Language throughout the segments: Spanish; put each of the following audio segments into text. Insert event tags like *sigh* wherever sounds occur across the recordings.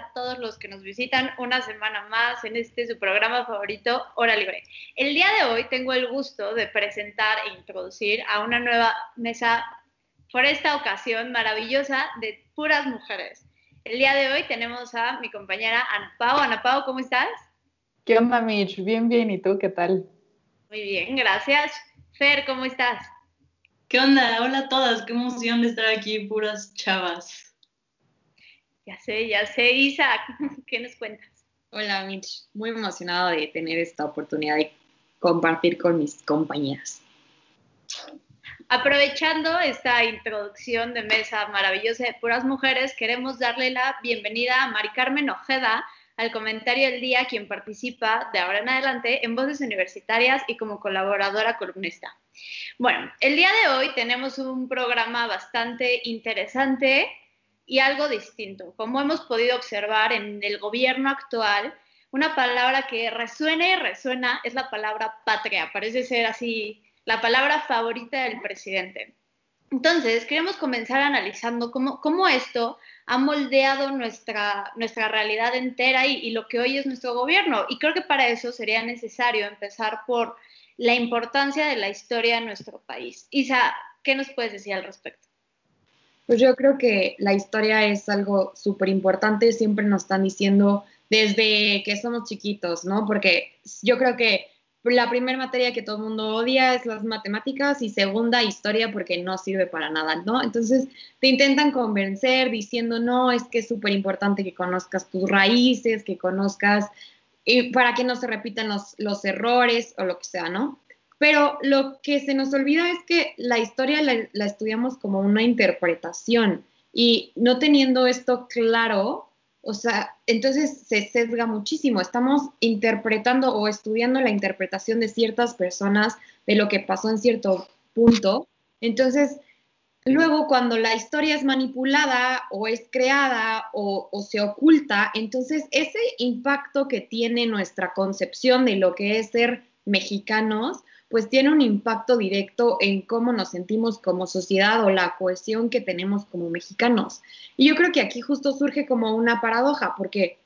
A todos los que nos visitan una semana más en este su programa favorito, Hora Libre. El día de hoy tengo el gusto de presentar e introducir a una nueva mesa, por esta ocasión maravillosa, de puras mujeres. El día de hoy tenemos a mi compañera Ana Pau. Ana Pau, ¿cómo estás? ¿Qué onda, Mitch? Bien, bien. ¿Y tú qué tal? Muy bien, gracias. Fer, ¿cómo estás? ¿Qué onda? Hola a todas, qué emoción de estar aquí, puras chavas. Ya sé, ya sé. Isa, *laughs* ¿qué nos cuentas? Hola, Mitch. Muy emocionada de tener esta oportunidad de compartir con mis compañeras. Aprovechando esta introducción de mesa maravillosa de puras mujeres, queremos darle la bienvenida a Mari Carmen Ojeda al comentario del día, quien participa de ahora en adelante en Voces Universitarias y como colaboradora columnista. Bueno, el día de hoy tenemos un programa bastante interesante y algo distinto. Como hemos podido observar en el gobierno actual, una palabra que resuena y resuena es la palabra patria. Parece ser así la palabra favorita del presidente. Entonces, queremos comenzar analizando cómo, cómo esto ha moldeado nuestra, nuestra realidad entera y, y, lo que hoy es nuestro gobierno. Y creo que para eso sería necesario empezar por la importancia de la historia en nuestro país. Isa, ¿qué nos puedes decir al respecto? Pues yo creo que la historia es algo súper importante, siempre nos están diciendo desde que somos chiquitos, ¿no? Porque yo creo que la primera materia que todo el mundo odia es las matemáticas y segunda historia porque no sirve para nada, ¿no? Entonces te intentan convencer diciendo, no, es que es súper importante que conozcas tus raíces, que conozcas, y para que no se repitan los, los errores o lo que sea, ¿no? Pero lo que se nos olvida es que la historia la, estudiamos como una interpretación y no teniendo esto claro, o sea, entonces se sesga muchísimo. Estamos interpretando o estudiando la interpretación de ciertas personas de lo que pasó en cierto punto. Entonces, luego cuando la historia es manipulada o es creada o, se oculta, entonces ese impacto que tiene nuestra concepción de lo que es ser mexicanos, pues tiene un impacto directo en cómo nos sentimos como sociedad o la cohesión que tenemos como mexicanos. Y yo creo que aquí justo surge como una paradoja, porque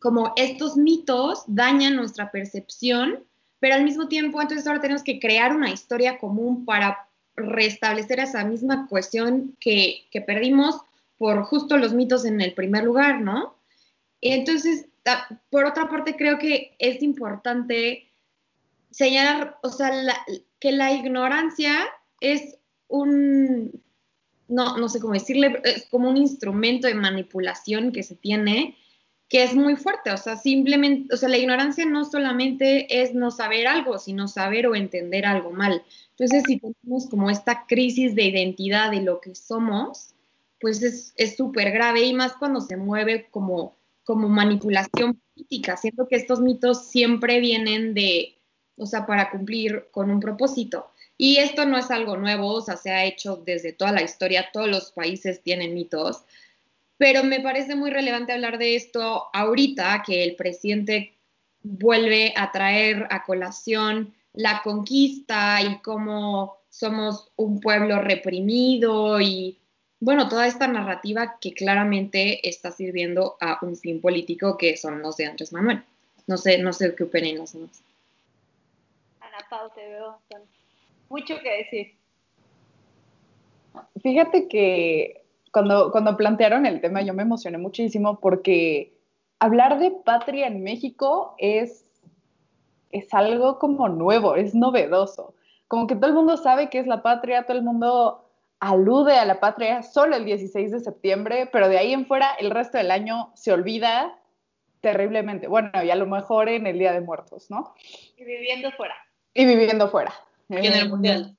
como estos mitos dañan nuestra percepción, pero al mismo tiempo entonces ahora tenemos que crear una historia común para restablecer esa misma cohesión que, que perdimos por justo los mitos en el primer lugar, ¿no? Entonces, por otra parte, creo que es importante señalar, o sea, la, que la ignorancia es un, no, no sé cómo decirle, es como un instrumento de manipulación que se tiene que es muy fuerte, o sea, simplemente, o sea, la ignorancia no solamente es no saber algo, sino saber o entender algo mal. Entonces, si tenemos como esta crisis de identidad de lo que somos, pues es súper grave y más cuando se mueve como, como manipulación política. Siento que estos mitos siempre vienen de, o sea, para cumplir con un propósito. Y esto no es algo nuevo, o sea, se ha hecho desde toda la historia, todos los países tienen mitos, pero me parece muy relevante hablar de esto ahorita, que el presidente vuelve a traer a colación la conquista y cómo somos un pueblo reprimido y, bueno, toda esta narrativa que claramente está sirviendo a un fin político que son los de Andrés Manuel. No sé, no sé qué demás. Te veo mucho que decir. Fíjate que cuando, cuando plantearon el tema yo me emocioné muchísimo porque hablar de patria en México es, es algo como nuevo, es novedoso. Como que todo el mundo sabe qué es la patria, todo el mundo alude a la patria solo el 16 de septiembre, pero de ahí en fuera el resto del año se olvida terriblemente. Bueno, y a lo mejor en el Día de Muertos, ¿no? Y viviendo fuera. Y viviendo fuera. Y en el Mundial.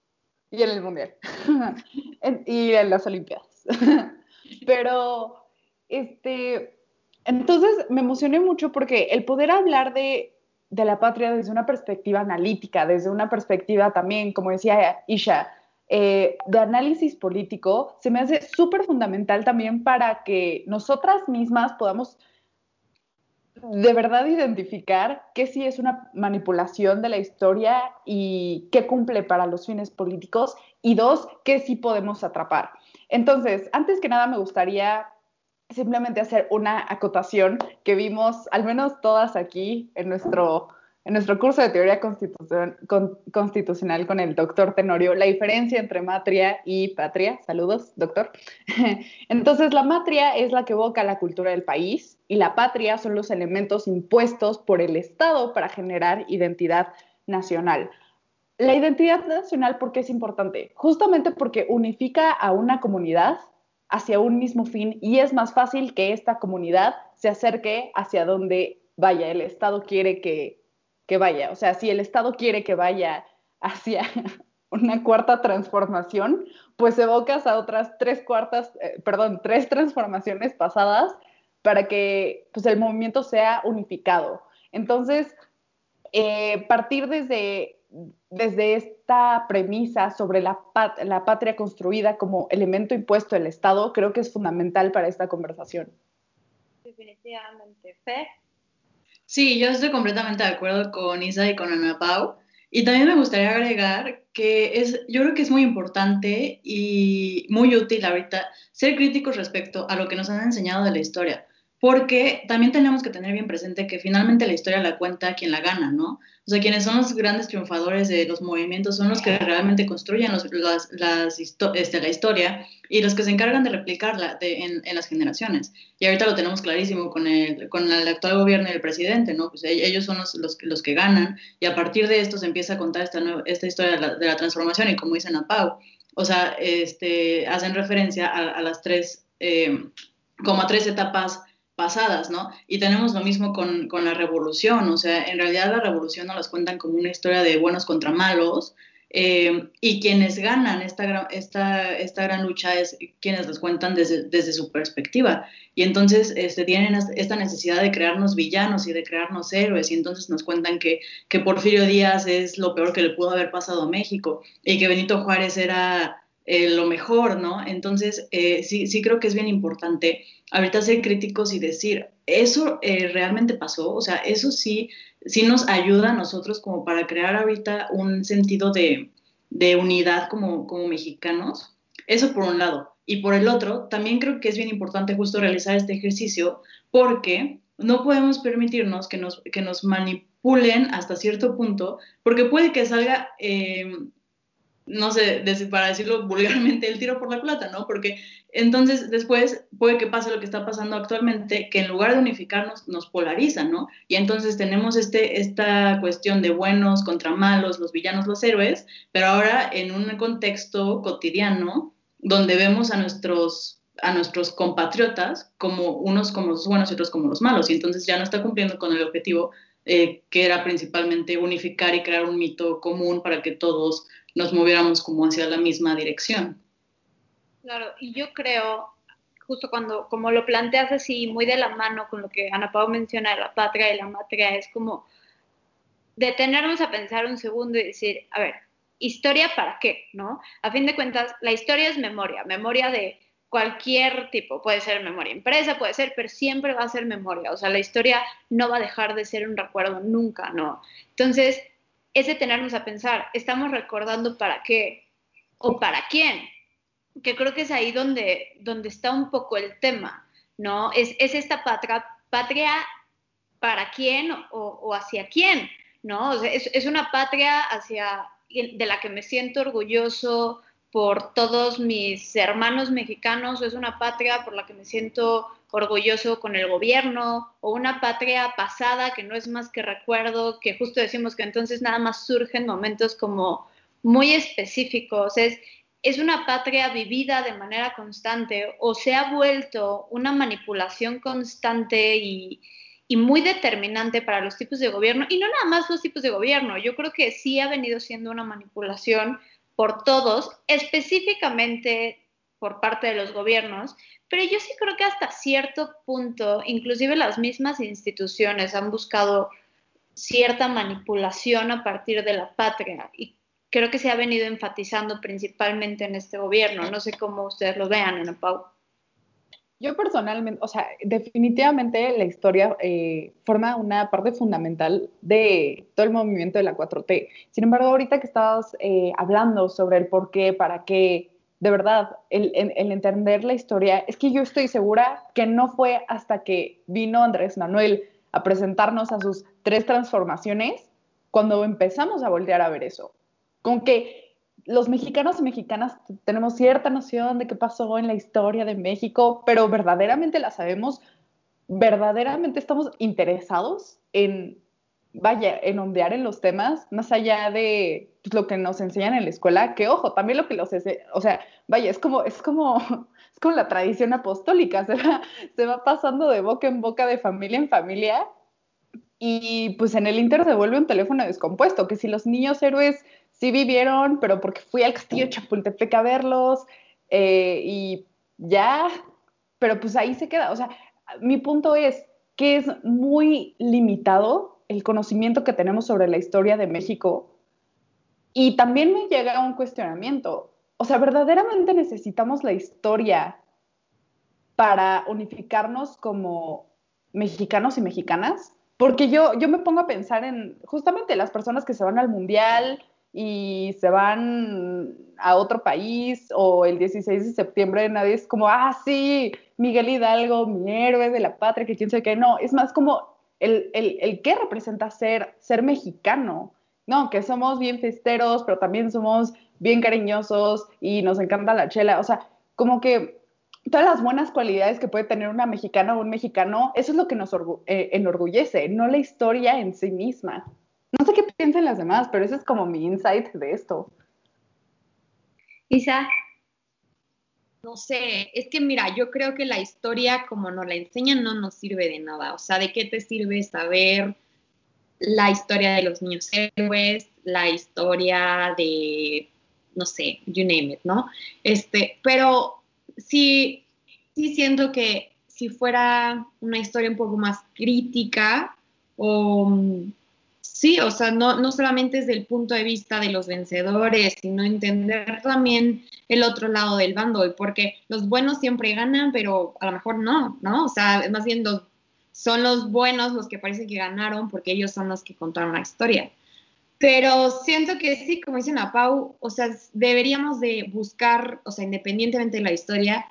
Y en el Mundial. *laughs* y en las Olimpiadas. *laughs* Pero, este, entonces me emocioné mucho porque el poder hablar de, de, la patria desde una perspectiva analítica, desde una perspectiva también, como decía Isha, eh, de análisis político se me hace súper fundamental también para que nosotras mismas podamos de verdad identificar qué sí es una manipulación de la historia y qué cumple para los fines políticos y dos, qué sí podemos atrapar. Entonces, antes que nada me gustaría simplemente hacer una acotación que vimos al menos todas aquí en nuestro en nuestro curso de teoría constitucional con el doctor Tenorio la diferencia entre matria y patria. Saludos, doctor. *laughs* Entonces, la matria es la que evoca la cultura del país y la patria son los elementos impuestos por el Estado para generar identidad nacional. La identidad nacional, ¿por qué es importante? Justamente porque unifica a una comunidad hacia un mismo fin y es más fácil que esta comunidad se acerque hacia donde vaya. El Estado quiere que que vaya. O sea, si el Estado quiere que vaya hacia *laughs* una cuarta transformación, pues evocas a otras tres cuartas, eh, perdón, tres transformaciones pasadas para que pues, el movimiento sea unificado. Entonces, eh, partir desde, desde esta premisa sobre la, la patria construida como elemento impuesto del Estado, creo que es fundamental para esta conversación. Definitivamente. Sí, yo estoy completamente de acuerdo con Isa y con Ana Pau. Y también me gustaría agregar que es, yo creo que es muy importante y muy útil ahorita ser críticos respecto a lo que nos han enseñado de la historia porque también tenemos que tener bien presente que finalmente la historia la cuenta quien la gana, ¿no? O sea, quienes son los grandes triunfadores de los movimientos son los que realmente construyen las, las este, la historia y los que se encargan de replicarla en, en, las generaciones. Y ahorita lo tenemos clarísimo con el, con el actual gobierno y el presidente, ¿no? Pues e, ellos son los, los, los, que ganan y a partir de esto se empieza a contar esta, esta historia de la, de la transformación y como dicen a Pau, o sea, este, hacen referencia a, a las tres, eh, como a tres etapas pasadas, ¿no? Y tenemos lo mismo con, con, la revolución, o sea, en realidad la revolución no las cuentan como una historia de buenos contra malos, eh, y quienes ganan esta, esta, esta gran lucha es quienes las cuentan desde, desde su perspectiva. Y entonces este, tienen esta necesidad de crearnos villanos y de crearnos héroes, y entonces nos cuentan que, que Porfirio Díaz es lo peor que le pudo haber pasado a México, y que Benito Juárez era eh, lo mejor, ¿no? Entonces, eh, sí, sí creo que es bien importante ahorita ser críticos y decir, eso eh, realmente pasó, o sea, eso sí, sí nos ayuda a nosotros como para crear ahorita un sentido de, de unidad como, como mexicanos. Eso por un lado. Y por el otro, también creo que es bien importante justo realizar este ejercicio porque no podemos permitirnos que nos, que nos manipulen hasta cierto punto, porque puede que salga no sé, para decirlo *laughs* vulgarmente, el tiro por la plata, ¿no? Porque entonces después puede que pase lo que está pasando actualmente, que en lugar de unificarnos nos polarizan, ¿no? Y entonces tenemos este, esta cuestión de buenos contra malos, los villanos, los héroes, pero ahora en un contexto cotidiano donde vemos a nuestros a nuestros compatriotas como unos como los buenos y otros como los malos, y entonces ya no está cumpliendo con el objetivo eh, que era principalmente unificar y crear un mito común para que todos nos moviéramos como hacia la misma dirección. Claro, y yo creo, justo cuando, como lo planteas así, muy de la mano con lo que Ana Pau menciona de la patria y la matria, es como detenernos a pensar un segundo y decir, a ver, ¿historia para qué? ¿No? A fin de cuentas, la historia es memoria, memoria de cualquier tipo, puede ser memoria impresa, puede ser, pero siempre va a ser memoria, o sea, la historia no va a dejar de ser un recuerdo nunca, ¿no? Entonces, es detenernos a pensar, ¿estamos recordando para qué o para quién? Que creo que es ahí donde, donde está un poco el tema, ¿no? Es, esta patria, para quién o, hacia quién, ¿no? es, es, una patria hacia, de la que me siento orgulloso por todos mis hermanos mexicanos, o es una patria por la que me siento orgulloso con el gobierno o una patria pasada que no es más que recuerdo, que justo decimos que entonces nada más surgen momentos como muy específicos, es, es una patria vivida de manera constante o se ha vuelto una manipulación constante y, y muy determinante para los tipos de gobierno, y no nada más los tipos de gobierno, yo creo que sí ha venido siendo una manipulación por todos, específicamente por parte de los gobiernos, pero yo sí creo que hasta cierto punto, inclusive las mismas instituciones han buscado cierta manipulación a partir de la patria. Y creo que se ha venido enfatizando principalmente en este gobierno. No sé cómo ustedes lo vean, Ana Pau. Yo personalmente, o sea, definitivamente la historia eh, forma una parte fundamental de todo el movimiento de la 4T. Sin embargo, ahorita que estabas eh, hablando sobre el por qué, para qué, de verdad, el, el, entender la historia, es que yo estoy segura que no fue hasta que vino Andrés Manuel a presentarnos a sus tres transformaciones cuando empezamos a voltear a ver eso. Con que los mexicanos y mexicanas tenemos cierta noción de qué pasó en la historia de México, pero verdaderamente la sabemos, verdaderamente estamos interesados en, vaya, en ondear en los temas, más allá de pues, lo que nos enseñan en la escuela, que ojo, también lo que los, o sea, vaya, es como, es como, *laughs* es como la tradición apostólica, se va, se va pasando de boca en boca, de familia en familia, y pues en el Inter se vuelve un teléfono descompuesto, que si los niños héroes sí vivieron, pero porque fui al castillo de Chapultepec a verlos eh, y ya, pero pues ahí se queda. O sea, mi punto es que es muy limitado el conocimiento que tenemos sobre la historia de México y también me llega un cuestionamiento. O sea, verdaderamente necesitamos la historia para unificarnos como mexicanos y mexicanas, porque yo, yo me pongo a pensar en justamente las personas que se van al mundial, y se van a otro país o el 16 de septiembre nadie es como, ah, sí, Miguel Hidalgo, mi héroe de la patria, que quién sabe qué. No, es más como el, el, el qué representa ser, ser mexicano. No, que somos bien festeros, pero también somos bien cariñosos y nos encanta la chela. O sea, como que todas las buenas cualidades que puede tener una mexicana o un mexicano, eso es lo que nos eh, enorgullece, no la historia en sí misma. No sé qué piensan las demás, pero ese es como mi insight de esto. Isa. No sé, es que mira, yo creo que la historia como nos la enseñan no nos sirve de nada. O sea, ¿de qué te sirve saber la historia de los niños héroes, la historia de, no sé, you name it, ¿no? Este, pero sí, sí siento que si fuera una historia un poco más crítica o Sí, o sea, no, no solamente desde el punto de vista de los vencedores, sino entender también el otro lado del bando, porque los buenos siempre ganan, pero a lo mejor no, ¿no? O sea, más bien son los buenos los que parece que ganaron porque ellos son los que contaron la historia. Pero siento que sí, como dicen a Pau, o sea, deberíamos de buscar, o sea, independientemente de la historia,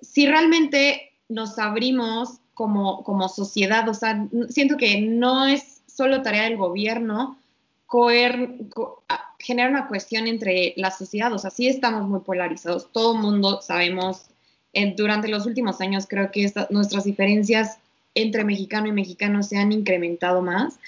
si realmente nos abrimos como, como sociedad, o sea, siento que no es solo tarea del gobierno generar una cuestión entre la sociedad. O sea, sí estamos muy polarizados. Todo el mundo sabemos, durante los últimos años creo que nuestras diferencias entre mexicano y mexicano se han incrementado más.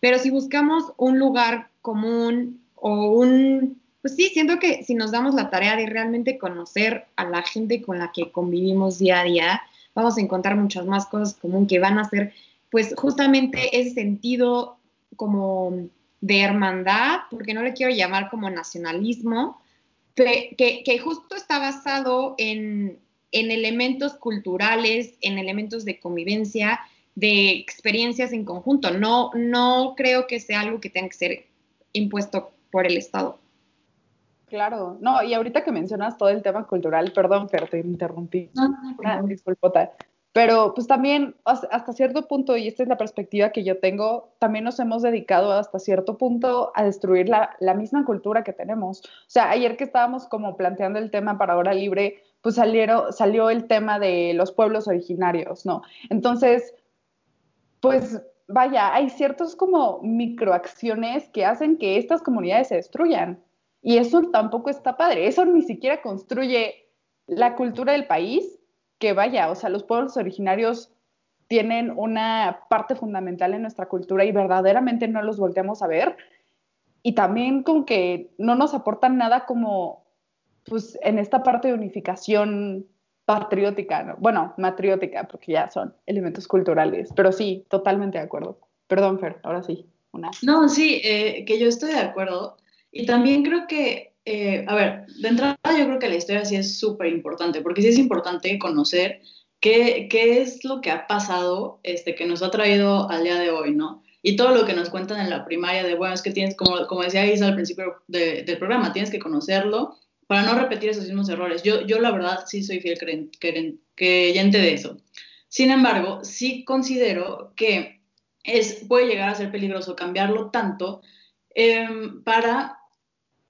Pero si buscamos un lugar común o un... Pues sí, siento que si nos damos la tarea de realmente conocer a la gente con la que convivimos día a día, vamos a encontrar muchas más cosas común que van a ser pues justamente ese sentido como de hermandad, porque no le quiero llamar como nacionalismo, que, que, justo está basado en, en, elementos culturales, en elementos de convivencia, de experiencias en conjunto. No, no creo que sea algo que tenga que ser impuesto por el Estado. Claro, no, y ahorita que mencionas todo el tema cultural, perdón, pero te interrumpí. No, no, no. Disculpota. Pero pues también hasta cierto punto, y esta es la perspectiva que yo tengo, también nos hemos dedicado hasta cierto punto a destruir la, misma cultura que tenemos. O sea, ayer que estábamos como planteando el tema para Hora Libre, pues salieron, salió el tema de los pueblos originarios, ¿no? Entonces, pues vaya, hay ciertos como microacciones que hacen que estas comunidades se destruyan. Y eso tampoco está padre. Eso ni siquiera construye la cultura del país que vaya, o sea, los pueblos originarios tienen una parte fundamental en nuestra cultura y verdaderamente no los volteamos a ver. Y también con que no nos aportan nada como, pues, en esta parte de unificación patriótica, bueno, matriótica, porque ya son elementos culturales, pero sí, totalmente de acuerdo. Perdón, Fer, ahora sí. Una. No, sí, eh, que yo estoy de acuerdo. Y también creo que eh, a ver, de entrada yo creo que la historia sí es súper importante, porque sí es importante conocer qué, qué, es lo que ha pasado este, que nos ha traído al día de hoy, ¿no? y todo lo que nos cuentan en la primaria de, bueno, es que tienes, como, como decía Isa al principio del programa, tienes que conocerlo para no repetir esos mismos errores. Yo, yo la verdad sí soy fiel creyente de eso. Sin embargo, sí considero que es, puede llegar a ser peligroso cambiarlo tanto em, para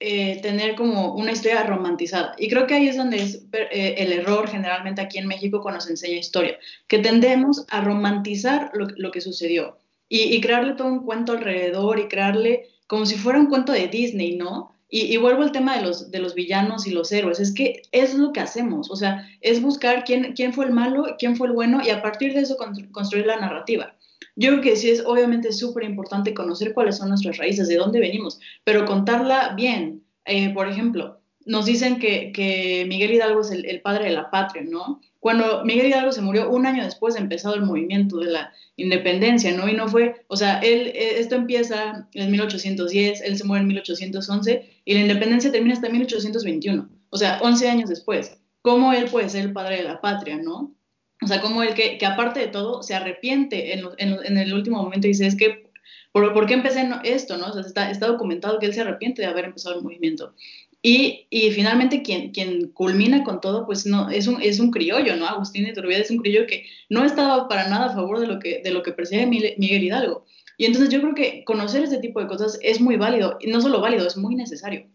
eh, tener como una historia romantizada. Y creo que ahí es donde es eh, el error generalmente aquí en México cuando se enseña historia, que tendemos a romantizar lo, que sucedió y, crearle todo un cuento alrededor y crearle como si fuera un cuento de Disney, ¿no? Y, vuelvo al tema de los, de los villanos y los héroes, es que es lo que hacemos, o sea, es buscar quién, quién fue el malo, quién fue el bueno y a partir de eso construir la narrativa. Yo creo que sí es obviamente súper importante conocer cuáles son nuestras raíces, de dónde venimos, pero contarla bien. Eh, por ejemplo, nos dicen que, que Miguel Hidalgo es el, padre de la patria, ¿no? Cuando Miguel Hidalgo se murió un año después de empezado el movimiento de la independencia, ¿no? Y no fue, o sea, él, eh, esto empieza en 1810, él se muere en 1811 y la independencia termina hasta 1821, o sea, 11 años después. ¿Cómo él puede ser el padre de la patria, no? O sea, como el que, que aparte de todo se arrepiente en, en, el último momento y dice, es que, ¿por, ¿por qué empecé esto? ¿no? O sea, está, está, documentado que él se arrepiente de haber empezado el movimiento. Y, y, finalmente quien, quien culmina con todo, pues no, es un, es un criollo, ¿no? Agustín de Iturbide es un criollo que no estaba para nada a favor de lo que, de lo que persigue Miguel Hidalgo. Y entonces yo creo que conocer este tipo de cosas es muy válido, y no solo válido, es muy necesario.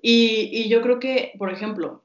Y, y yo creo que, por ejemplo,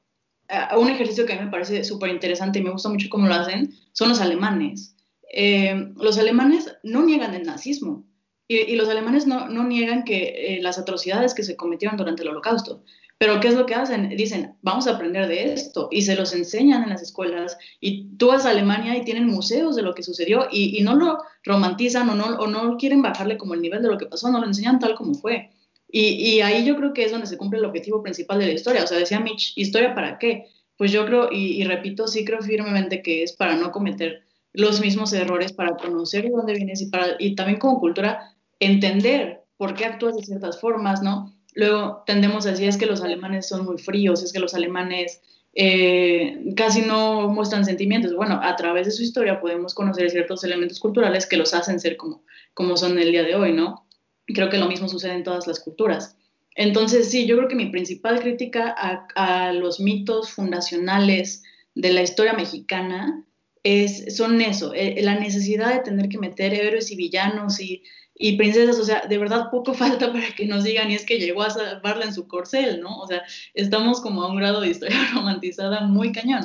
un ejercicio que a mí me parece súper interesante y me gusta mucho cómo lo hacen son los alemanes. Eh, los alemanes no niegan el nazismo y, los alemanes no, no niegan que eh, las atrocidades que se cometieron durante el holocausto. Pero ¿qué es lo que hacen? Dicen, vamos a aprender de esto y se los enseñan en las escuelas y tú vas a Alemania y tienen museos de lo que sucedió y, y no lo romantizan o no, o no quieren bajarle como el nivel de lo que pasó, no lo enseñan tal como fue. Y, ahí yo creo que es donde se cumple el objetivo principal de la historia. O sea, decía Mitch, ¿historia para qué? Pues yo creo, y, repito, sí creo firmemente que es para no cometer los mismos errores, para conocer de dónde vienes y, para, también como cultura entender por qué actúas de ciertas formas, ¿no? Luego tendemos a decir es que los alemanes son muy fríos, es que los alemanes eh, casi no muestran sentimientos. Bueno, a través de su historia podemos conocer ciertos elementos culturales que los hacen ser como son el día de hoy, ¿no? Creo que lo mismo sucede en todas las culturas. Entonces, sí, yo creo que mi principal crítica a, los mitos fundacionales de la historia mexicana es, son eso, eh, la necesidad de tener que meter héroes y villanos y, y, princesas, o sea, de verdad poco *laughs* falta para que nos digan y es que llegó a salvarla en su corcel, ¿no? O sea, estamos como a un grado de historia *laughs* romantizada muy cañón.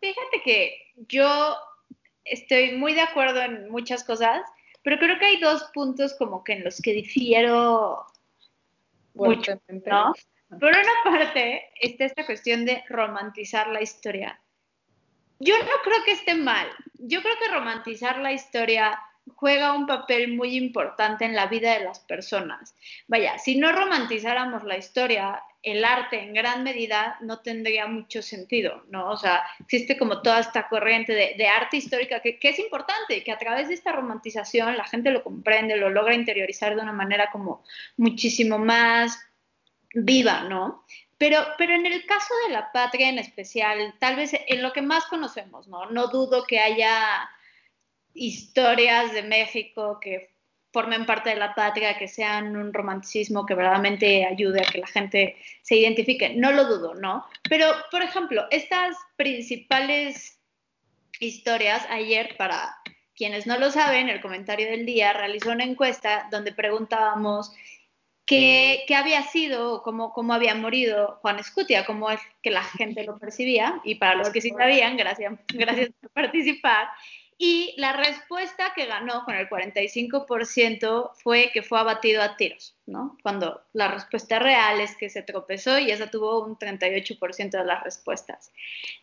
Fíjate que yo estoy muy de acuerdo en muchas cosas, pero creo que hay dos puntos como que en los que difiero mucho, ¿no? Por una parte está esta cuestión de romantizar la historia. Yo no creo que esté mal. Yo creo que romantizar la historia juega un papel muy importante en la vida de las personas. Vaya, si no romantizáramos la historia, el arte en gran medida no tendría mucho sentido, ¿no? O sea, existe como toda esta corriente de, arte histórica que, es importante, que a través de esta romantización la gente lo comprende, lo logra interiorizar de una manera como muchísimo más viva, ¿no? Pero, pero en el caso de la patria en especial, tal vez en lo que más conocemos, ¿no? No dudo que haya historias de México que formen parte de la patria, que sean un romanticismo que verdaderamente ayude a que la gente se identifique. No lo dudo, ¿no? Pero, por ejemplo, estas principales historias, ayer, para quienes no lo saben, el comentario del día realizó una encuesta donde preguntábamos qué, qué había sido o cómo, cómo había morido Juan Escutia, cómo es que la gente lo percibía, y para los que sí sabían, gracias, *laughs* gracias por participar. Y la respuesta que ganó con el 45% fue que fue abatido a tiros, ¿no? Cuando la respuesta real es que se tropezó y esa tuvo un 38% de las respuestas.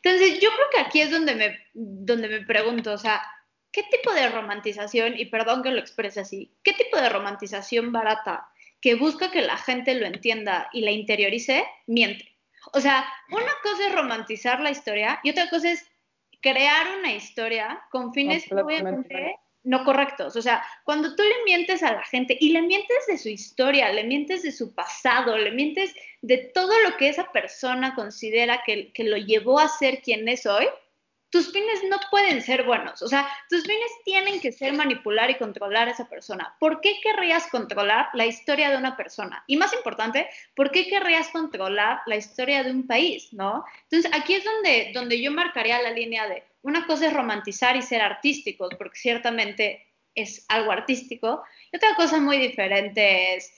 Entonces, yo creo que aquí es donde me, donde me pregunto, o sea, ¿qué tipo de romantización, y perdón que lo exprese así, qué tipo de romantización barata que busca que la gente lo entienda y la interiorice, miente? O sea, una cosa es romantizar la historia y otra cosa es crear una historia con fines obviamente no correctos. O sea, cuando tú le mientes a la gente y le mientes de su historia, le mientes de su pasado, le mientes de todo lo que esa persona considera que, que lo llevó a ser quien es hoy, tus fines no pueden ser buenos. O sea, tus fines tienen que ser manipular y controlar a esa persona. ¿Por qué querrías controlar la historia de una persona? Y más importante, ¿por qué querrías controlar la historia de un país? ¿No? Entonces, aquí es donde, donde yo marcaría la línea de una cosa es romantizar y ser artísticos, porque ciertamente es algo artístico, y otra cosa muy diferente es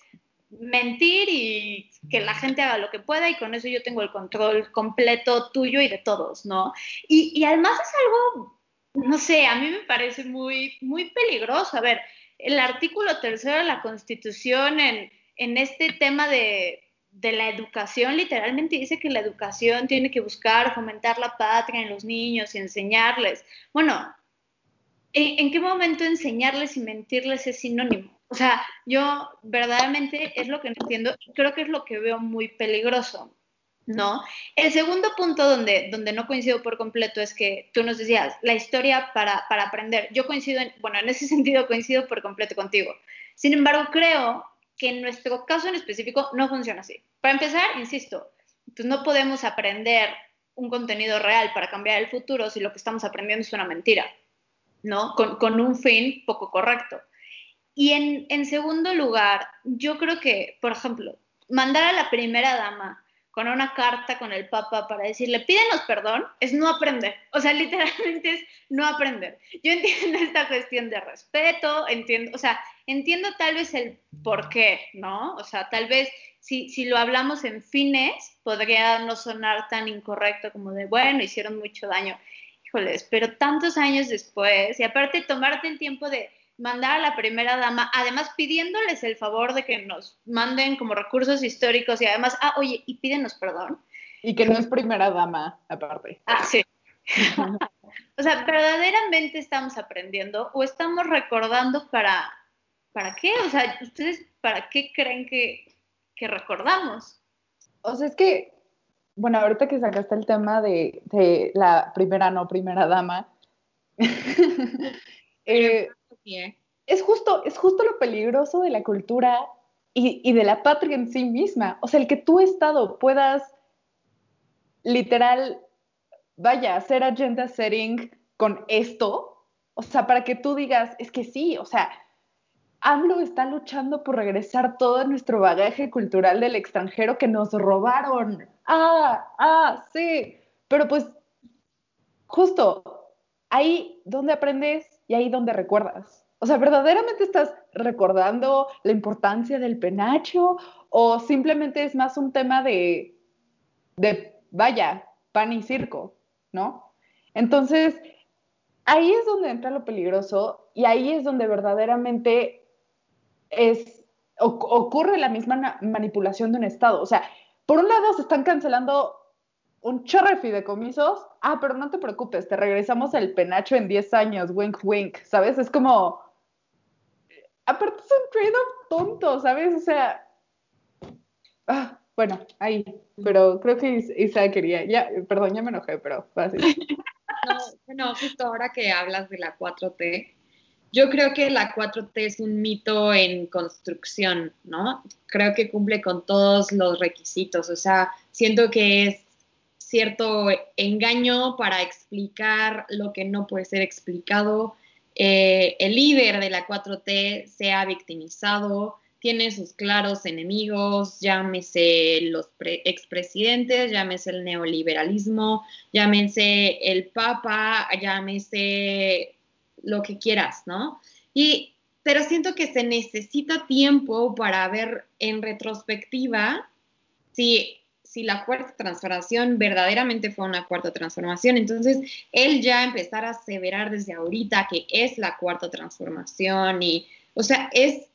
mentir y que la gente haga lo que pueda y con eso yo tengo el control completo tuyo y de todos, ¿no? Y, además es algo, no sé, a mí me parece muy, muy peligroso. A ver, el artículo tercero de la Constitución en, en este tema de, de la educación literalmente dice que la educación tiene que buscar fomentar la patria en los niños y enseñarles. Bueno, ¿en, qué momento enseñarles y mentirles es sinónimo? O sea, yo verdaderamente es lo que no entiendo y creo que es lo que veo muy peligroso, ¿no? El segundo punto donde, donde no coincido por completo es que tú nos decías, la historia para, para aprender. Yo coincido, en, bueno, en ese *laughs* sentido coincido por completo contigo. Sin embargo, creo que en nuestro caso en específico no funciona así. Para empezar, insisto, pues no podemos aprender un contenido real para cambiar el futuro si lo que estamos aprendiendo es una mentira, ¿no? Con, con un fin poco correcto. Y en, en, segundo lugar, yo creo que, por ejemplo, mandar a la primera dama con una carta con el Papa para decirle, pídenos perdón, es no aprender. O sea, *laughs* literalmente es no aprender. Yo entiendo esta cuestión de respeto, entiendo, o sea, entiendo tal vez el por qué, ¿no? O sea, tal vez si, si lo hablamos en fines, podría no sonar tan incorrecto como de, bueno, hicieron mucho daño. Híjoles, pero tantos años después, y aparte tomarte el tiempo de mandar a la primera dama, además pidiéndoles el favor de que nos manden como recursos históricos y además, ah, oye, y pídenos perdón. Y que no es primera dama, aparte. Ah, sí. *laughs* o sea, verdaderamente estamos aprendiendo o estamos recordando para, ¿para qué? O sea, ¿ustedes para qué creen que, que recordamos? O sea, es que, bueno, ahorita que sacaste el tema de, de la primera, no primera dama, *laughs* eh, es, justo, es justo lo peligroso de la cultura y, de la patria en sí misma. O sea, el que tu Estado puedas literal, vaya, hacer agenda setting con esto, o sea, para que tú digas, es que sí, o sea, AMLO está luchando por regresar todo nuestro bagaje cultural del extranjero que nos robaron. Ah, ah, sí. Pero pues, justo, ahí donde aprendes y ahí donde recuerdas. O sea, ¿verdaderamente estás recordando la importancia del penacho o simplemente es más un tema de, de vaya, pan y circo, ¿no? Entonces, ahí es donde entra lo peligroso y ahí es donde verdaderamente es, ocurre la misma manipulación de un Estado. O sea, por un lado se están cancelando un chorro de fideicomisos, ah, pero no te preocupes, te regresamos el penacho en 10 años, wink, wink, ¿sabes? Es como, aparte es un trade-off tonto, ¿sabes? O sea, ah, bueno, ahí, pero creo que Isa quería, ya, perdón, ya me enojé, pero fácil. *laughs* No, bueno, justo ahora que hablas de la 4T, yo creo que la 4T es un mito en construcción, ¿no? Creo que cumple con todos los requisitos, o sea, siento que es cierto engaño para explicar lo que no puede ser explicado. Eh, el líder de la 4T se ha victimizado, tiene sus claros enemigos, llámese los expresidentes, llámese el neoliberalismo, llámese el Papa, llámese lo que quieras, ¿no? Y, pero siento que se necesita tiempo para ver en retrospectiva si si la cuarta transformación verdaderamente fue una cuarta transformación. Entonces, él ya empezar a aseverar desde ahorita que es la cuarta transformación y, o sea, es,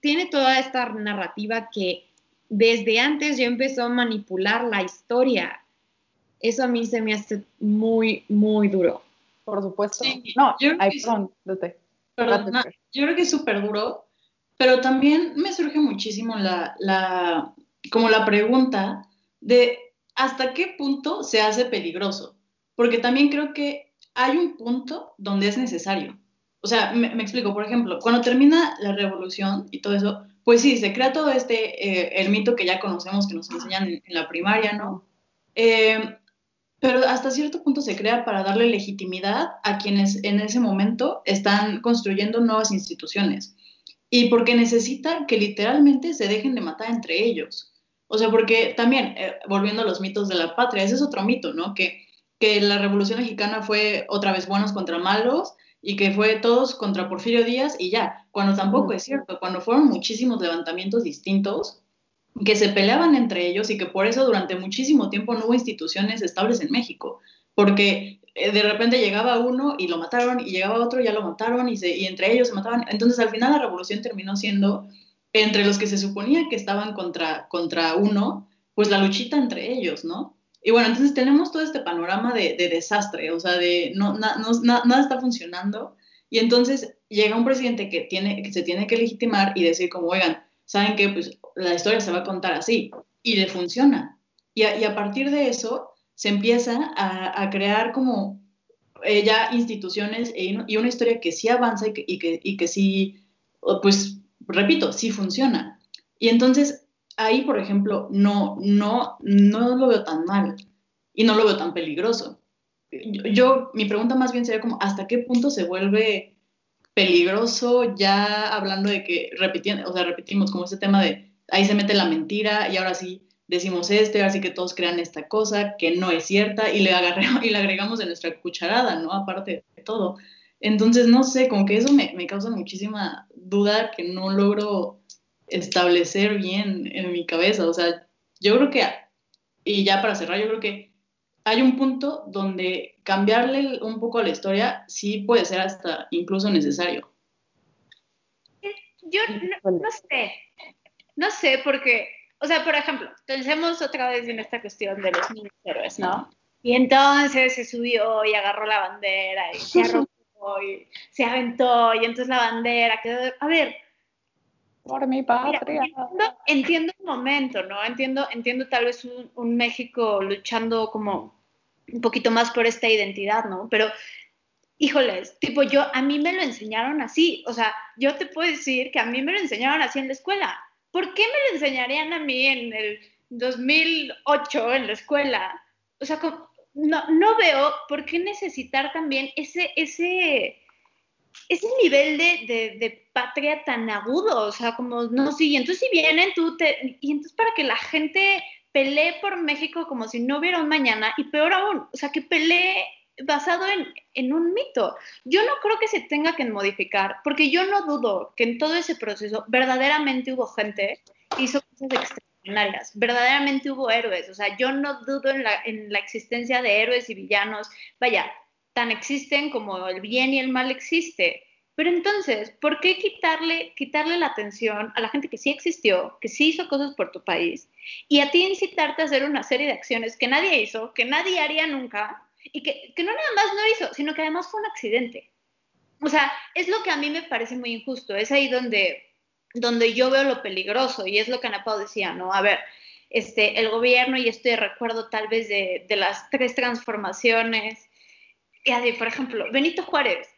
tiene toda esta narrativa que desde antes ya empezó a manipular la historia. Eso a mí se me hace muy, muy duro. Por supuesto. no, yo perdón, perdón, yo creo que es súper duro, pero también me surge muchísimo la, la, como la pregunta de hasta qué punto se hace peligroso, porque también creo que hay un punto donde es necesario. O sea, me, explico, por ejemplo, cuando termina la revolución y todo eso, pues sí, se crea todo este, eh, el mito que ya conocemos, que nos enseñan en, la primaria, ¿no? Eh, pero hasta cierto punto se crea para darle legitimidad a quienes en ese momento están construyendo nuevas instituciones y porque necesita que literalmente se dejen de matar entre ellos. O sea, porque también, eh, volviendo a los mitos de la patria, ese es otro mito, ¿no? Que, que la Revolución Mexicana fue otra vez buenos contra malos y que fue todos contra Porfirio Díaz y ya, cuando tampoco es cierto, cuando fueron muchísimos levantamientos distintos que se peleaban entre ellos y que por eso durante muchísimo tiempo no hubo instituciones estables en México, porque eh, de repente llegaba uno y lo mataron, y llegaba otro y ya lo mataron, y, y entre ellos se mataban. Entonces al final la revolución terminó siendo entre los que se suponía que estaban contra, contra uno, pues la luchita entre ellos, ¿no? Y bueno, entonces tenemos todo este panorama de, desastre, o sea, de no, nada está funcionando. Y entonces llega un presidente que, tiene, que se tiene que legitimar y decir como, oigan, ¿saben qué? Pues la historia se va a contar así. Y le funciona. Y y a partir de eso, se empieza a, crear como eh, ya instituciones e y una historia que sí avanza y que, y que, que sí, pues, repito, sí funciona. Y entonces ahí, por ejemplo, no, no, no lo veo tan mal y no lo veo tan peligroso. Yo, mi pregunta más bien sería como, ¿hasta qué punto se vuelve peligroso ya hablando de que repitiendo, o sea, repetimos como ese tema de ahí se mete la mentira y ahora sí decimos este, así que todos crean esta cosa que no es cierta y le, agarremos, *laughs* y le agregamos de nuestra cucharada, ¿no? Aparte de todo. Entonces, no sé, como que eso me, me causa muchísima duda que no logro establecer bien en mi cabeza. O sea, yo creo que, y ya para cerrar, yo creo que hay un punto donde cambiarle un poco a la historia sí puede ser hasta incluso necesario. Yo no, no sé, no sé, porque o sea, por ejemplo, pensemos otra vez en esta cuestión de los niños héroes, ¿no? Y entonces se subió y agarró la bandera y se arrojó y se aventó y entonces la bandera quedó... A ver, por mi patria. entiendo, un momento, ¿no? Entiendo, entiendo tal vez un, un, México luchando como un poquito más por esta identidad, ¿no? Pero, híjoles, tipo, yo, a mí me lo enseñaron así, o sea, yo te puedo decir que a mí me lo enseñaron así en la escuela. ¿por qué me lo enseñarían a mí en el 2008 en la escuela? O sea, no, veo por qué necesitar también ese, ese, ese nivel de, patria tan agudo, o sea, como, no, sí, entonces si vienen tú, te, y entonces para que la gente pelee por México como si no hubiera un mañana, y peor aún, o sea, que pelee basado en, un mito. Yo no creo que se tenga que modificar, porque yo no dudo que en todo ese proceso verdaderamente hubo gente que hizo cosas extraordinarias, verdaderamente hubo héroes, o sea, yo no dudo en en la existencia de héroes y villanos, vaya, tan existen como el bien y el mal existe. Pero entonces, ¿por qué quitarle, quitarle la atención a la gente que sí existió, que sí hizo cosas por tu país, y a ti incitarte a hacer una serie de acciones que nadie hizo, que nadie haría nunca, y que, no nada más no hizo, sino que además fue un accidente. O sea, es lo que a mí me parece muy injusto, es ahí donde, donde yo veo lo peligroso y es lo que Ana Pau decía, ¿no? A ver, este, el gobierno, y estoy de recuerdo tal vez de las tres transformaciones, y, por ejemplo, Benito Juárez,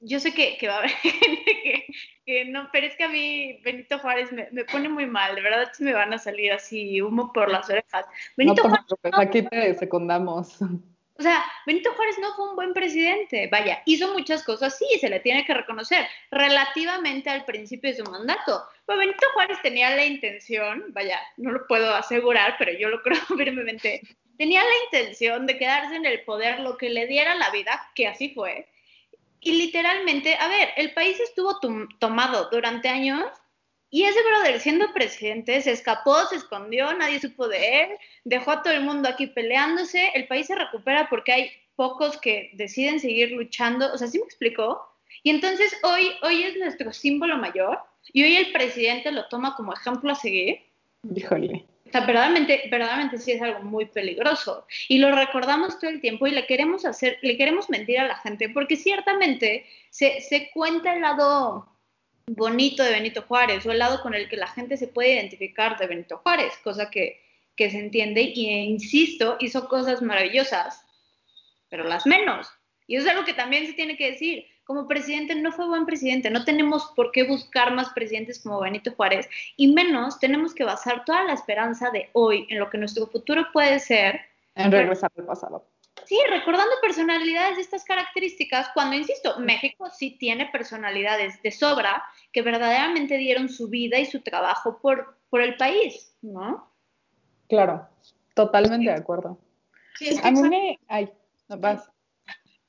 yo sé que, va a haber *laughs* gente que, no, pero es que a mí Benito Juárez me, pone muy mal, de verdad me van a salir así humo por las orejas. Benito no, Juárez, aquí te secundamos. *laughs* O sea, Benito Juárez no fue un buen presidente, vaya, hizo muchas cosas, sí, se le tiene que reconocer, relativamente al principio de su mandato. Pero Benito Juárez tenía la intención, vaya, no lo puedo asegurar, pero yo lo creo *laughs* firmemente, tenía la intención de quedarse en el poder lo que le diera la vida, que así fue, y literalmente, a ver, el país estuvo tomado durante años y ese brother siendo presidente se escapó, se escondió, nadie supo de él, dejó a todo el mundo aquí peleándose, el país se recupera porque hay pocos que deciden seguir luchando, o sea, ¿sí me explicó? Y entonces hoy, hoy es nuestro símbolo mayor y hoy el presidente lo toma como ejemplo a seguir. Híjole. O sea, verdaderamente, verdaderamente sí es algo muy peligroso. Y lo recordamos todo el tiempo y le queremos hacer, le queremos mentir a la gente, porque ciertamente se, se cuenta el lado bonito de Benito Juárez o el lado con el que la gente se puede identificar de Benito Juárez, cosa que, que se entiende y, e insisto, hizo cosas maravillosas, pero las menos. Y eso es algo que también se tiene que decir como presidente no fue buen presidente. No tenemos por qué buscar más presidentes como Benito Juárez y menos tenemos que basar toda la esperanza de hoy en lo que nuestro futuro puede ser En regresar al pasado. Sí, recordando personalidades de estas características, cuando, insisto, México sí tiene personalidades de sobra que verdaderamente dieron su vida y su trabajo por, por el país, ¿no? Claro, totalmente de acuerdo. Sí, es que A mí me... Ay, no vas.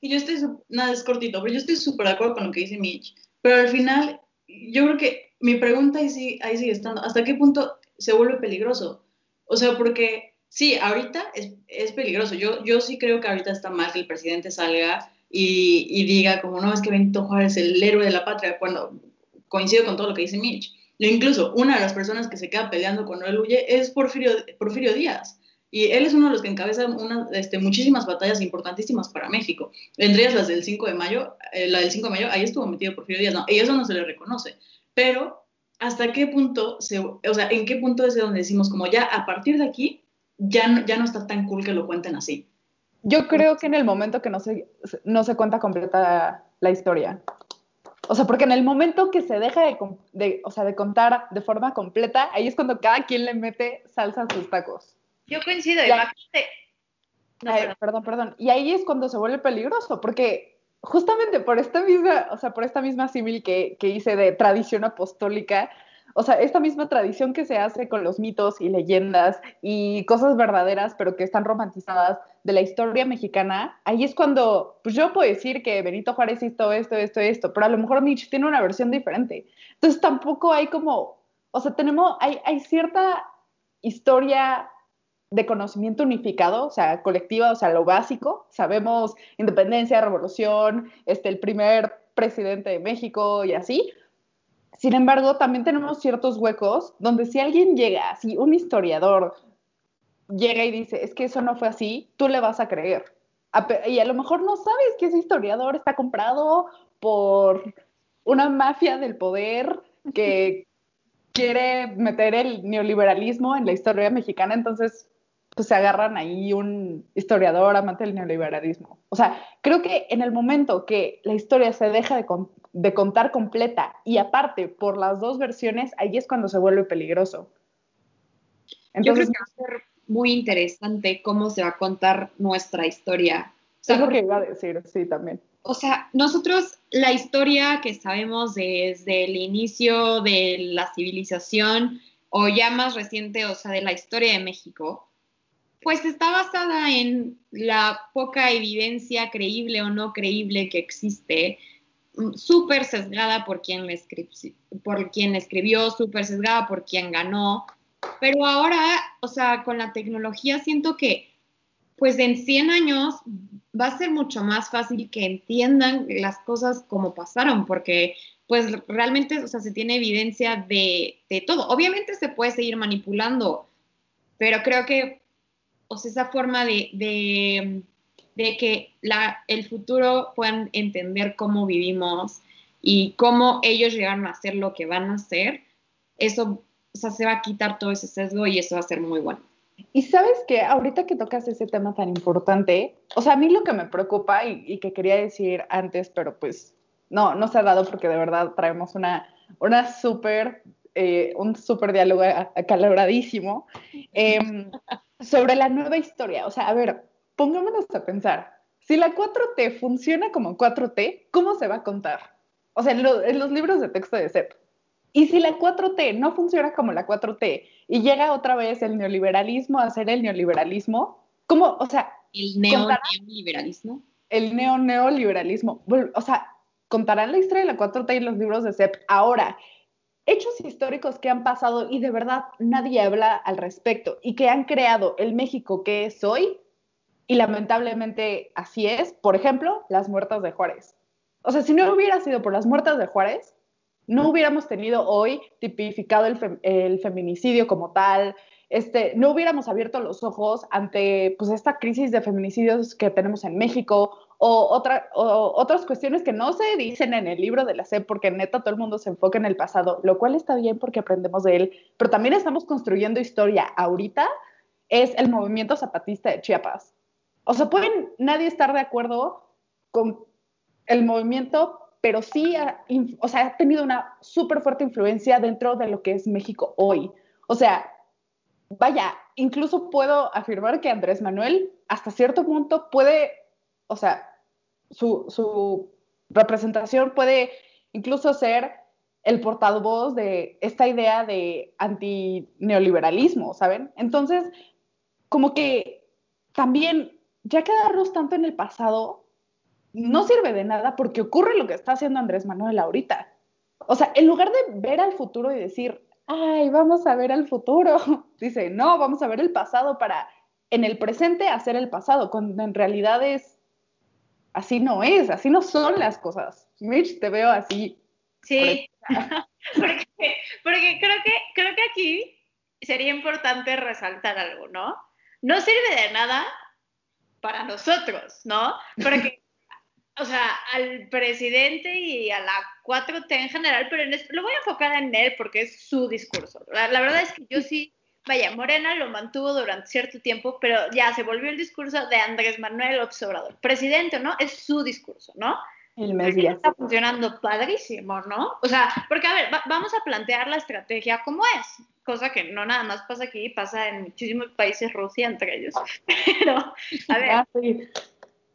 Y yo estoy, nada, es cortito, pero yo estoy súper de acuerdo con lo que dice Mitch. Pero al final, yo creo que mi pregunta ahí, sí- ahí sigue estando, ¿hasta qué punto se vuelve peligroso? O sea, porque sí, ahorita es, es peligroso. Yo, yo sí creo que ahorita está mal que el presidente salga y, y diga como, no, es que Benito Juárez es el héroe de la patria, cuando coincido con todo lo que dice Mitch. Yo incluso, una de las personas que se queda peleando cuando él huye es Porfirio, Porfirio Díaz. Y él es uno de los que encabeza una, este, muchísimas batallas importantísimas para México. Entre las del 5 de mayo, eh, la del 5 de mayo, ahí estuvo metido Porfirio Díaz, no, y eso no se le reconoce. Pero, ¿hasta qué punto, se, o sea, en qué punto es de donde decimos como ya a partir de aquí, ya no, ya no está tan cool que lo cuenten así? Yo creo que en el momento que no se, no se cuenta completa la historia. O sea, porque en el momento que se deja de, de- o sea, de contar de forma completa, ahí es cuando cada quien le mete salsa a sus tacos. Yo coincido, imagínate. No, Ay, perdón. perdón, perdón. Y ahí es cuando se vuelve peligroso, porque justamente por esta misma, o sea, por esta misma símil que, que hice de tradición apostólica, o sea, esta misma tradición que se hace con los mitos y leyendas y cosas verdaderas, pero que están romantizadas de la historia mexicana, ahí es cuando, pues yo puedo decir que Benito Juárez hizo esto, esto, esto, pero a lo mejor Nietzsche tiene una versión diferente. Entonces tampoco hay como, o sea, tenemos, hay, hay cierta historia de conocimiento unificado, o sea, colectiva, o sea, lo básico. Sabemos independencia, revolución, este, el primer presidente de México y así. Sin embargo, también tenemos ciertos huecos donde si alguien llega, si un historiador llega y dice, es que eso no fue así, tú le vas a creer. Y a lo mejor no sabes que ese historiador está comprado por una mafia del poder que *laughs* quiere meter el neoliberalismo en la historia mexicana, entonces pues se agarran ahí un historiador amante del neoliberalismo. O sea, creo que en el momento que la historia se deja de, con- de contar completa y aparte por las dos versiones, ahí es cuando se vuelve peligroso. Yo creo Entonces, que va a ser muy interesante cómo se va a contar nuestra historia. O sea, es lo que iba a decir, sí, también. o sea, nosotros la historia que sabemos desde el inicio de la civilización o ya más reciente, o sea, de la historia de México, pues está basada en la poca evidencia creíble o no creíble que existe, mm, súper sesgada por quien, escri- por quien escribió, súper sesgada por quien ganó, pero ahora, o sea, con la tecnología siento que pues en 100 años va a ser mucho más fácil que entiendan las cosas como pasaron, porque pues realmente, o sea, se tiene evidencia de, de todo. Obviamente se puede seguir manipulando, pero creo que, o sea, esa forma de, de, de que la, el futuro puedan entender cómo vivimos y cómo ellos llegaron a ser lo que van a ser, eso, o sea, se va a quitar todo ese sesgo y eso va a ser muy bueno. Y sabes que ahorita que tocas ese tema tan importante, o sea, a mí lo que me preocupa y, y que quería decir antes, pero pues no, no se ha dado porque de verdad traemos una, una súper, eh, un súper diálogo acaloradísimo *laughs* sobre la nueva historia. O sea, a ver, pongámonos a pensar, si la 4T funciona como 4T, ¿cómo se va a contar? O sea, en, lo- en los libros de texto de CEP. Y si la 4T no funciona como la 4T y llega otra vez el neoliberalismo a ser el neoliberalismo, ¿cómo? O sea, El neoliberalismo. el neo-neoliberalismo, o sea, contarán la historia de la 4T y los libros de CEP. Ahora, hechos históricos que han pasado y de verdad nadie habla al respecto y que han creado el México que es hoy, y lamentablemente así es, por ejemplo, las muertas de Juárez. O sea, si no hubiera sido por las muertas de Juárez, no hubiéramos tenido hoy tipificado el, fem- el feminicidio como tal, este, no hubiéramos abierto los ojos ante pues, esta crisis de feminicidios que tenemos en México o, otra, o otras cuestiones que no se dicen en el libro de la SEP porque neta todo el mundo se enfoca en el pasado, lo cual está bien porque aprendemos de él, pero también estamos construyendo historia ahorita, es el movimiento zapatista de Chiapas. O sea, pueden nadie estar de acuerdo con el movimiento, pero sí ha, o sea, ha tenido una súper fuerte influencia dentro de lo que es México hoy. O sea, vaya, incluso puedo afirmar que Andrés Manuel hasta cierto punto puede, o sea, su, su representación puede incluso ser el portavoz de esta idea de antineoliberalismo, ¿saben? Entonces, como que también ya quedarnos tanto en el pasado no sirve de nada porque ocurre lo que está haciendo Andrés Manuel ahorita. O sea, en lugar de ver al futuro y decir, ay, vamos a ver al futuro, *laughs* dice, no, vamos a ver el pasado para en el presente hacer el pasado, cuando en realidad es, así no es, así no son las cosas. Mitch, te veo así. Sí, *laughs* porque, porque creo, que, creo que aquí sería importante resaltar algo, ¿no? No sirve de nada para nosotros, ¿no? Porque, *laughs* o sea, al presidente y a la 4T en general, pero en lo voy a enfocar en él porque es su discurso. La, la, verdad es que yo sí, vaya, Morena lo mantuvo durante cierto tiempo, pero ya se volvió el discurso de Andrés Manuel Observador. Presidente, ¿no? Es su discurso, ¿no? El Mesías. Está funcionando padrísimo, ¿no? O sea, porque a ver, va, vamos a plantear la estrategia como es, cosa que no nada más pasa aquí, pasa en muchísimos países, Rusia entre ellos. *laughs* Pero, a ver, Ah.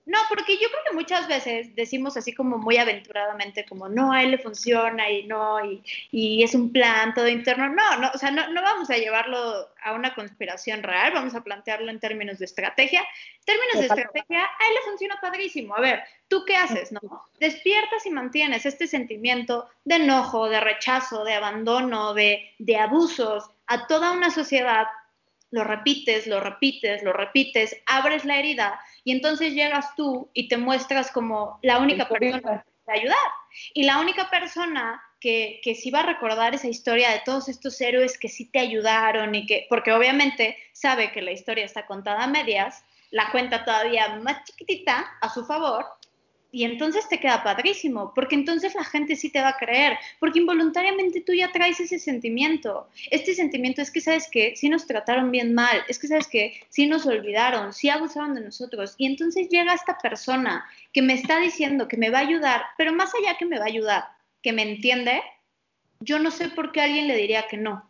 No, porque yo creo que muchas veces decimos así como muy aventuradamente, como no, a él le funciona y no, y, y es un plan todo interno. No, no, o sea, no, no vamos a llevarlo a una conspiración real, vamos a plantearlo en términos de estrategia. En términos de estrategia, a él le funciona padrísimo. A ver, ¿tú qué haces? No? Despiertas y mantienes este sentimiento de enojo, de rechazo, de abandono, de, de abusos a toda una sociedad lo repites, lo repites, lo repites, abres la herida y entonces llegas tú y te muestras como la única persona que puede ayudar. Y la única persona que, que sí va a recordar esa historia de todos estos héroes que sí te ayudaron y que, porque obviamente sabe que la historia está contada a medias, la cuenta todavía más chiquitita a su favor y entonces te queda padrísimo, porque entonces la gente sí te va a creer, porque involuntariamente tú ya traes ese sentimiento. Este sentimiento es que, ¿sabes qué? Sí nos trataron bien mal, es que, ¿sabes qué? Sí nos olvidaron, sí abusaron de nosotros. Y entonces llega esta persona que me está diciendo que me va a ayudar, pero más allá que me va a ayudar, que me entiende, yo no sé por qué alguien le diría que no.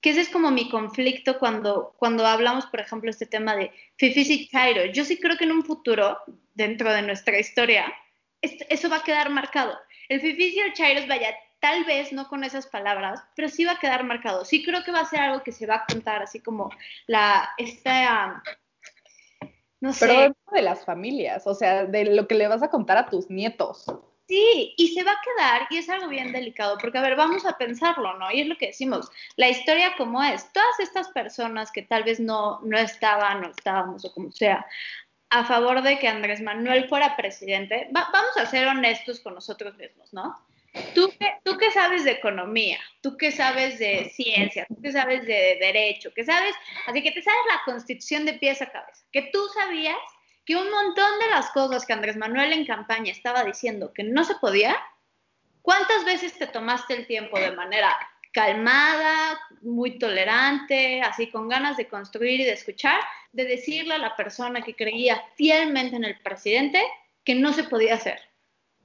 Que ese es como mi conflicto cuando, cuando hablamos, por ejemplo, este tema de Fifis y Chairo. Yo sí creo que en un futuro, dentro de nuestra historia, eso va a quedar marcado. El Fifis y el Chairos, vaya, tal vez no con esas palabras, pero sí va a quedar marcado. Sí creo que va a ser algo que se va a contar, así como la, esta, no sé. Pero de las familias, o sea, de lo que le vas a contar a tus nietos. Sí, y se va a quedar, y es algo bien delicado, porque a ver, vamos a pensarlo, ¿no? Y es lo que decimos, la historia como es, todas estas personas que tal vez no, no estaban, no estábamos, o como sea, a favor de que Andrés Manuel fuera presidente, va- vamos a ser honestos con nosotros mismos, ¿no? ¿Tú qué, ¿Tú qué sabes de economía? ¿Tú qué sabes de ciencia? ¿Tú qué sabes de derecho? ¿Qué sabes? Así que te sabes la constitución de pies a cabeza. Que tú sabías que un montón de las cosas que Andrés Manuel en campaña estaba diciendo que no se podía, ¿cuántas veces te tomaste el tiempo de manera calmada, muy tolerante, así con ganas de construir y de escuchar, de decirle a la persona que creía fielmente en el presidente que no se podía hacer?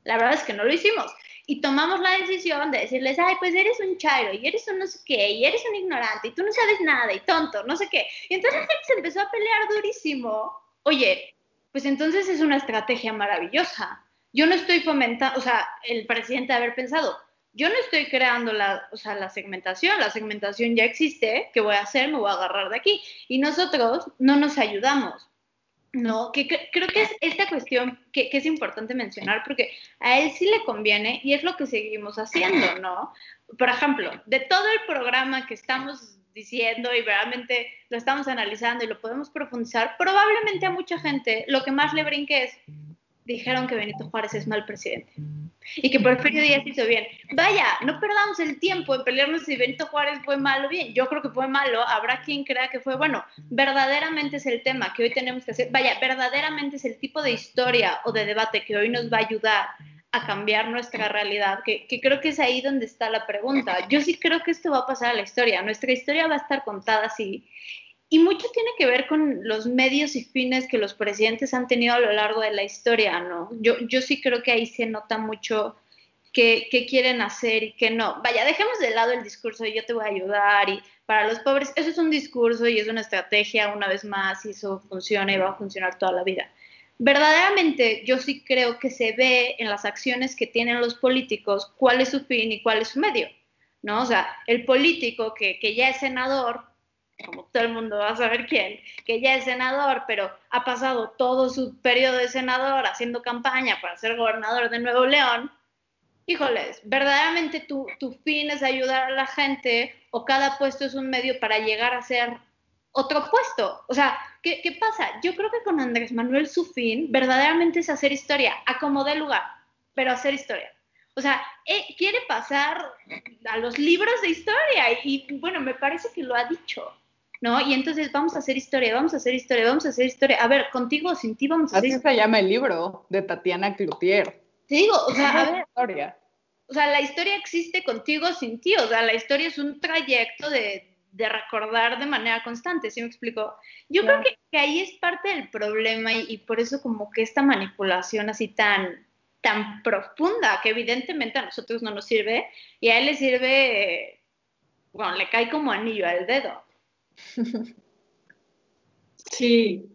La verdad es que no lo hicimos. Y tomamos la decisión de decirles, ay, pues eres un chairo, y eres un no sé qué, y eres un ignorante, y tú no sabes nada, y tonto, no sé qué. Y entonces él se empezó a pelear durísimo. Oye, pues entonces es una estrategia maravillosa. Yo no estoy fomentando, o sea, el presidente haber pensado, yo no estoy creando la, o sea, la segmentación, la segmentación ya existe, ¿qué voy a hacer? Me voy a agarrar de aquí. Y nosotros no nos ayudamos. No, que, creo que es esta cuestión que, que es importante mencionar porque a él sí le conviene y es lo que seguimos haciendo, ¿no? Por ejemplo, de todo el programa que estamos diciendo y realmente lo estamos analizando y lo podemos profundizar, probablemente a mucha gente lo que más le brinque es, dijeron que Benito Juárez es mal presidente y que Porfirio Díaz hizo bien. Vaya, no perdamos el tiempo en pelearnos si Benito Juárez fue malo o bien. Yo creo que fue malo, habrá quien crea que fue bueno. Verdaderamente es el tema que hoy tenemos que hacer. Vaya, verdaderamente es el tipo de historia o de debate que hoy nos va a ayudar a cambiar nuestra realidad, que, que creo que es ahí donde está la pregunta. Yo sí creo que esto va a pasar a la historia. Nuestra historia va a estar contada así. Y mucho tiene que ver con los medios y fines que los presidentes han tenido a lo largo de la historia, ¿no? Yo, yo sí creo que ahí se nota mucho qué, qué quieren hacer y qué no. Vaya, dejemos de lado el discurso de yo te voy a ayudar y para los pobres, eso es un discurso y es una estrategia una vez más y eso funciona y va a funcionar toda la vida. Verdaderamente yo sí creo que se ve en las acciones que tienen los políticos cuál es su fin y cuál es su medio, ¿no? O sea, el político que, que ya es senador, como todo el mundo va a saber quién, que ya es senador, pero ha pasado todo su periodo de senador haciendo campaña para ser gobernador de Nuevo León, híjoles, verdaderamente tu, tu fin es ayudar a la gente o cada puesto es un medio para llegar a ser otro puesto. O sea, ¿qué, ¿qué, pasa? Yo creo que con Andrés Manuel su fin verdaderamente es hacer historia, acomodar lugar, pero hacer historia. O sea, eh, quiere pasar a los libros de historia y, bueno, me parece que lo ha dicho. ¿No? Y entonces vamos a hacer historia, vamos a hacer historia, vamos a hacer historia. A ver, contigo o sin ti vamos a hacer Así se llama el libro de Tatiana Cloutier. Te digo, o sea, a ver, Historia. o sea, la historia existe contigo o sin ti, o sea, la historia es un trayecto de, de recordar de manera constante, ¿sí me explico? Yo Claro. creo que, que ahí es parte del problema y, y por eso como que esta manipulación así tan, tan profunda, que evidentemente a nosotros no nos sirve, y a él le sirve, bueno, le cae como anillo al dedo. *laughs* Sí.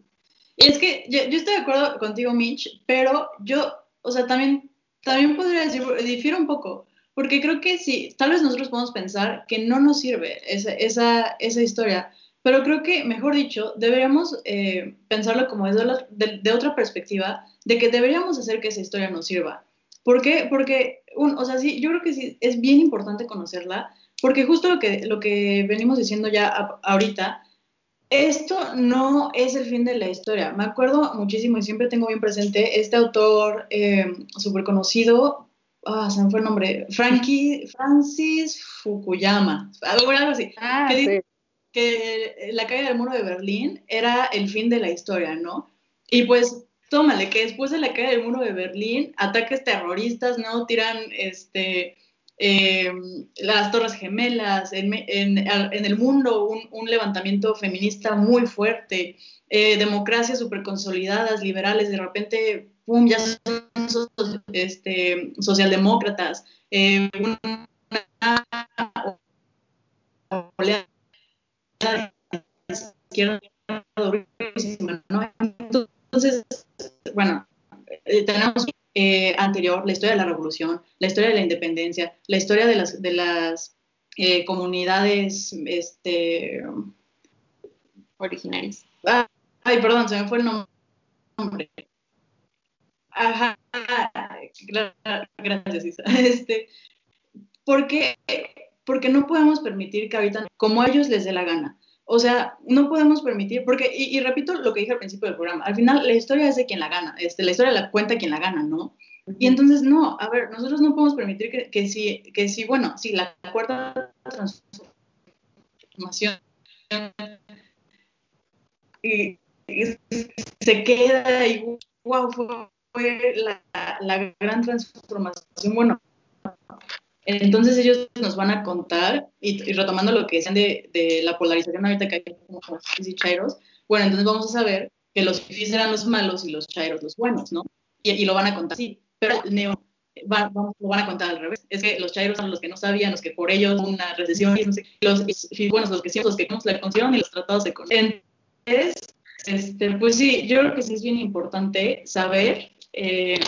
Y es que yo, yo estoy de acuerdo contigo, Mitch, pero yo, o sea, también, también podría decir, difiero un poco, porque creo que sí, tal vez nosotros podemos pensar que no nos sirve esa, esa, esa historia, pero creo que, mejor dicho, deberíamos eh, pensarlo como desde la- de, de otra perspectiva, de que deberíamos hacer que esa historia nos sirva. ¿Por qué? Porque, un, o sea, sí, yo creo que sí, es bien importante conocerla, porque justo lo que, lo que venimos diciendo ya a- ahorita, esto no es el fin de la historia. Me acuerdo muchísimo y siempre tengo bien presente este autor eh, súper conocido, ah, se me fue el nombre, Frankie, Francis Fukuyama, algo algo así, Ah, ¿Qué sí. dice? que la caída del muro de Berlín era el fin de la historia, ¿no? Y pues, tómale, que después de la caída del muro de Berlín, ataques terroristas, ¿no? Tiran, este, eh, las Torres Gemelas, en, me- en- en el mundo un, un levantamiento feminista muy fuerte, eh, democracias súper consolidadas, liberales, de repente, ¡pum!, ya son so- este, socialdemócratas, eh, una oleada de izquierda durísima, ¿no? Entonces, bueno, eh, tenemos eh, anterior la historia de la revolución, la historia de la independencia, la historia de las, de las eh, comunidades, este, originales. ah, ay, perdón, se me fue el nombre. Ajá, gra- gracias, Isa. *laughs* Este, porque, porque no podemos permitir que habitan como a ellos les dé la gana. O sea, no podemos permitir, porque, y, y repito lo que dije al principio del programa, al final la historia es de quien la gana, este, la historia la cuenta quien la gana, ¿no? Y entonces, no, a ver, nosotros no podemos permitir que, que si, que si, bueno, si la cuarta transformación y, y se queda y wow, fue, fue la, la gran transformación, bueno, entonces ellos nos van a contar, y, y retomando lo que decían de, de, la polarización ahorita que hay como fifís y chairos, bueno, entonces vamos a saber que los fifís eran los malos y los chairos los buenos, ¿no? Y, y lo van a contar así, pero neo va, vamos, lo van a contar al revés. Es que los chairos son los que no sabían, los que por ellos una recesión, no sé, los y, bueno, los que sí, los que no la consiguieron y los tratados económicos. Entonces, este, pues sí, yo creo que sí es bien importante saber eh,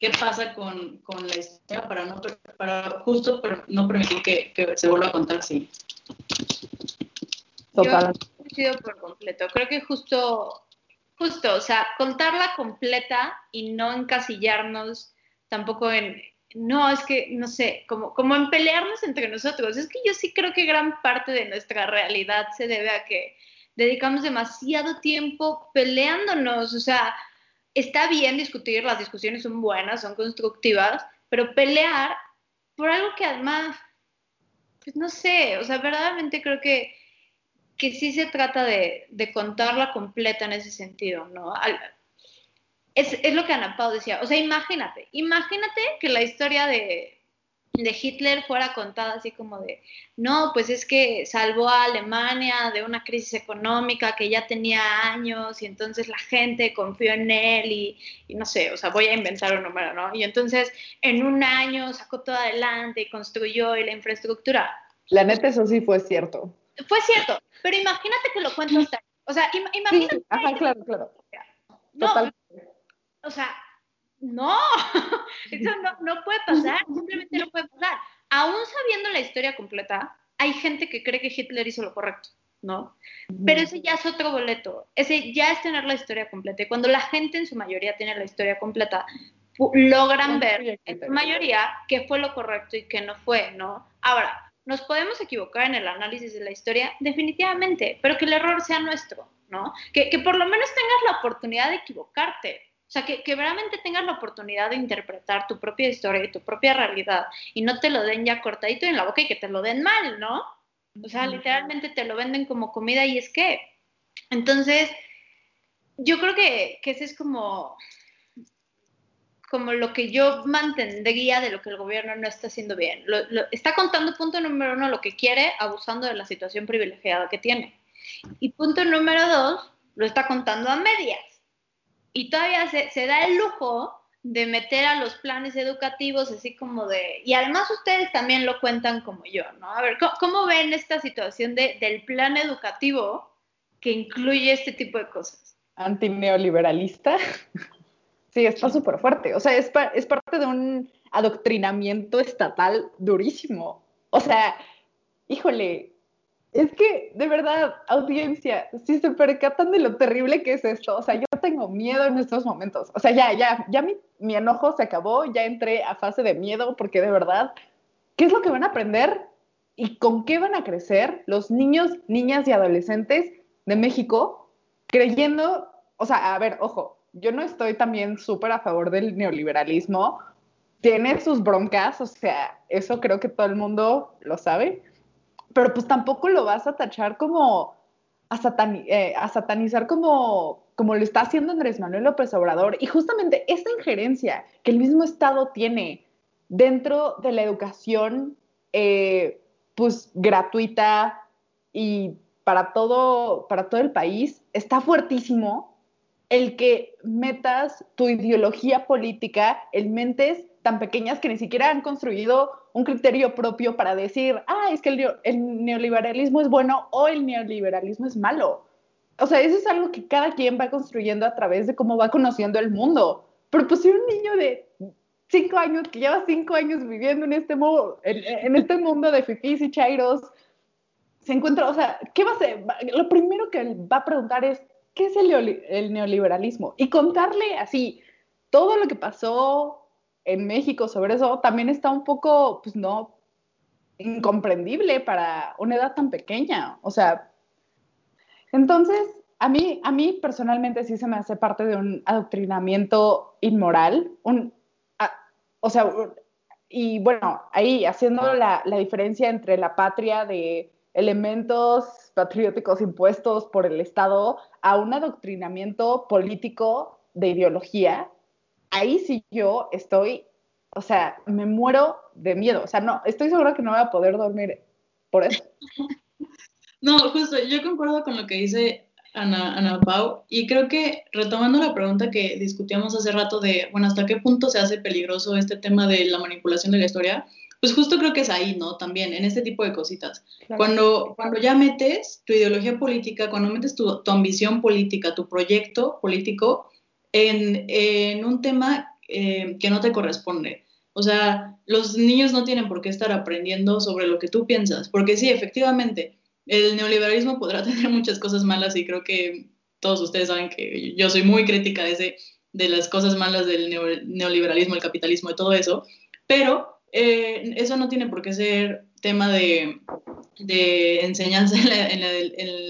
qué pasa con, con, la historia para, no, para justo para no permitir que, que, se vuelva a contar así. Total. Yo por completo. Creo que justo, justo, o sea, contarla completa y no encasillarnos tampoco en, no, es que, no sé, como, como en pelearnos entre nosotros. Es que yo sí creo que gran parte de nuestra realidad se debe a que dedicamos demasiado tiempo peleándonos, o sea, está bien discutir, las discusiones son buenas, son constructivas, pero pelear por algo que además, pues no sé, o sea, verdaderamente creo que, que sí se trata de, de contarla completa en ese sentido, ¿no? Es, es, lo que Ana Pau decía, o sea, imagínate, imagínate que la historia de de Hitler fuera contada así como de, no, pues es que salvó a Alemania de una crisis económica que ya tenía años y entonces la gente confió en él y, no sé, o sea, voy a inventar un número, ¿no? Y entonces en un año sacó todo adelante y construyó y la infraestructura. La neta, eso sí fue cierto. Fue cierto, pero imagínate que lo cuento hasta, o sea, imagínate. ajá, claro, claro. No, o sea, no, *laughs* eso no, puede pasar, simplemente no puede pasar. Aún sabiendo la historia completa, hay gente que cree que Hitler hizo lo correcto, ¿no? Pero ese ya es otro boleto, ese ya es tener la historia completa. Y cuando la gente en su mayoría tiene la historia completa, logran ver en su mayoría qué fue lo correcto y qué no fue, ¿no? Ahora, ¿nos podemos equivocar en el análisis de la historia? Definitivamente, pero que el error sea nuestro, ¿no? Que, que por lo menos tengas la oportunidad de equivocarte, o sea, que, que realmente tengas la oportunidad de interpretar tu propia historia y tu propia realidad y no te lo den ya cortadito en la boca y que te lo den mal, ¿no? O sea, literalmente te lo venden como comida y es que. Entonces, yo creo que, que ese es como, como lo que yo mantendría de lo que el gobierno no está haciendo bien. está contando punto número uno lo que quiere, abusando de la situación privilegiada que tiene. Y punto número dos, lo está contando a medias y todavía se, da el lujo de meter a los planes educativos así como de, y además ustedes también lo cuentan como yo, ¿no? A ver, ¿cómo, ven esta situación de, del plan educativo que incluye este tipo de cosas? Antineoliberalista. *laughs* sí, está súper fuerte. O sea, es, es parte de un adoctrinamiento estatal durísimo. O sea, híjole, es que, de verdad, audiencia, si se percatan de lo terrible que es esto, o sea, yo tengo miedo en estos momentos. O sea, ya, ya, ya mi, mi enojo se acabó, ya entré a fase de miedo, porque de verdad, ¿qué es lo que van a aprender y con qué van a crecer los niños, niñas y adolescentes de México creyendo, o sea, a ver, ojo, yo no estoy también súper a favor del neoliberalismo, tiene sus broncas, o sea, eso creo que todo el mundo lo sabe pero pues tampoco lo vas a tachar como a, eh, satanizar como, como lo está haciendo Andrés Manuel López Obrador. Y justamente esta injerencia que el mismo Estado tiene dentro de la educación, eh, pues gratuita y para todo, para todo el país, está fuertísimo el que metas tu ideología política en mentes tan pequeñas que ni siquiera han construido un criterio propio para decir, ah, es que el, neoliberalismo es bueno o el neoliberalismo es malo. O sea, eso es algo que cada quien va construyendo a través de cómo va conociendo el mundo. Pero pues si un niño de cinco años, que lleva cinco años viviendo en este, mundo, en, este mundo de fifís y chairos, se encuentra, o sea, ¿qué va a hacer? Lo primero que va a preguntar es, ¿qué es el, el neoliberalismo? Y contarle así todo lo que pasó, en México sobre eso también está un poco, pues no, incomprendible para una edad tan pequeña. O sea, entonces, a mí, a mí personalmente sí se me hace parte de un adoctrinamiento inmoral, un, o sea, y bueno, ahí haciendo la, la diferencia entre la patria de elementos patrióticos impuestos por el Estado a un adoctrinamiento político de ideología ahí sí yo estoy, o sea, me muero de miedo. O sea, no, estoy segura que no voy a poder dormir por eso. *laughs* No, justo, yo concuerdo con lo que dice Ana, Pau y creo que retomando la pregunta que discutíamos hace rato de, bueno, ¿hasta qué punto se hace peligroso este tema de la manipulación de la historia? Pues justo creo que es ahí, ¿no? También, en este tipo de cositas. Cuando, cuando ya metes tu ideología política, cuando metes tu, tu ambición política, tu proyecto político, en, un tema eh, que no te corresponde. O sea, los niños no tienen por qué estar aprendiendo sobre lo que tú piensas, porque sí, efectivamente, el neoliberalismo podrá *laughs* tener muchas cosas malas y creo que todos ustedes saben que yo soy muy crítica de, ese, de las cosas malas del neoliberalismo, el capitalismo, de todo eso, pero eh, eso no tiene por qué ser tema de, enseñanza en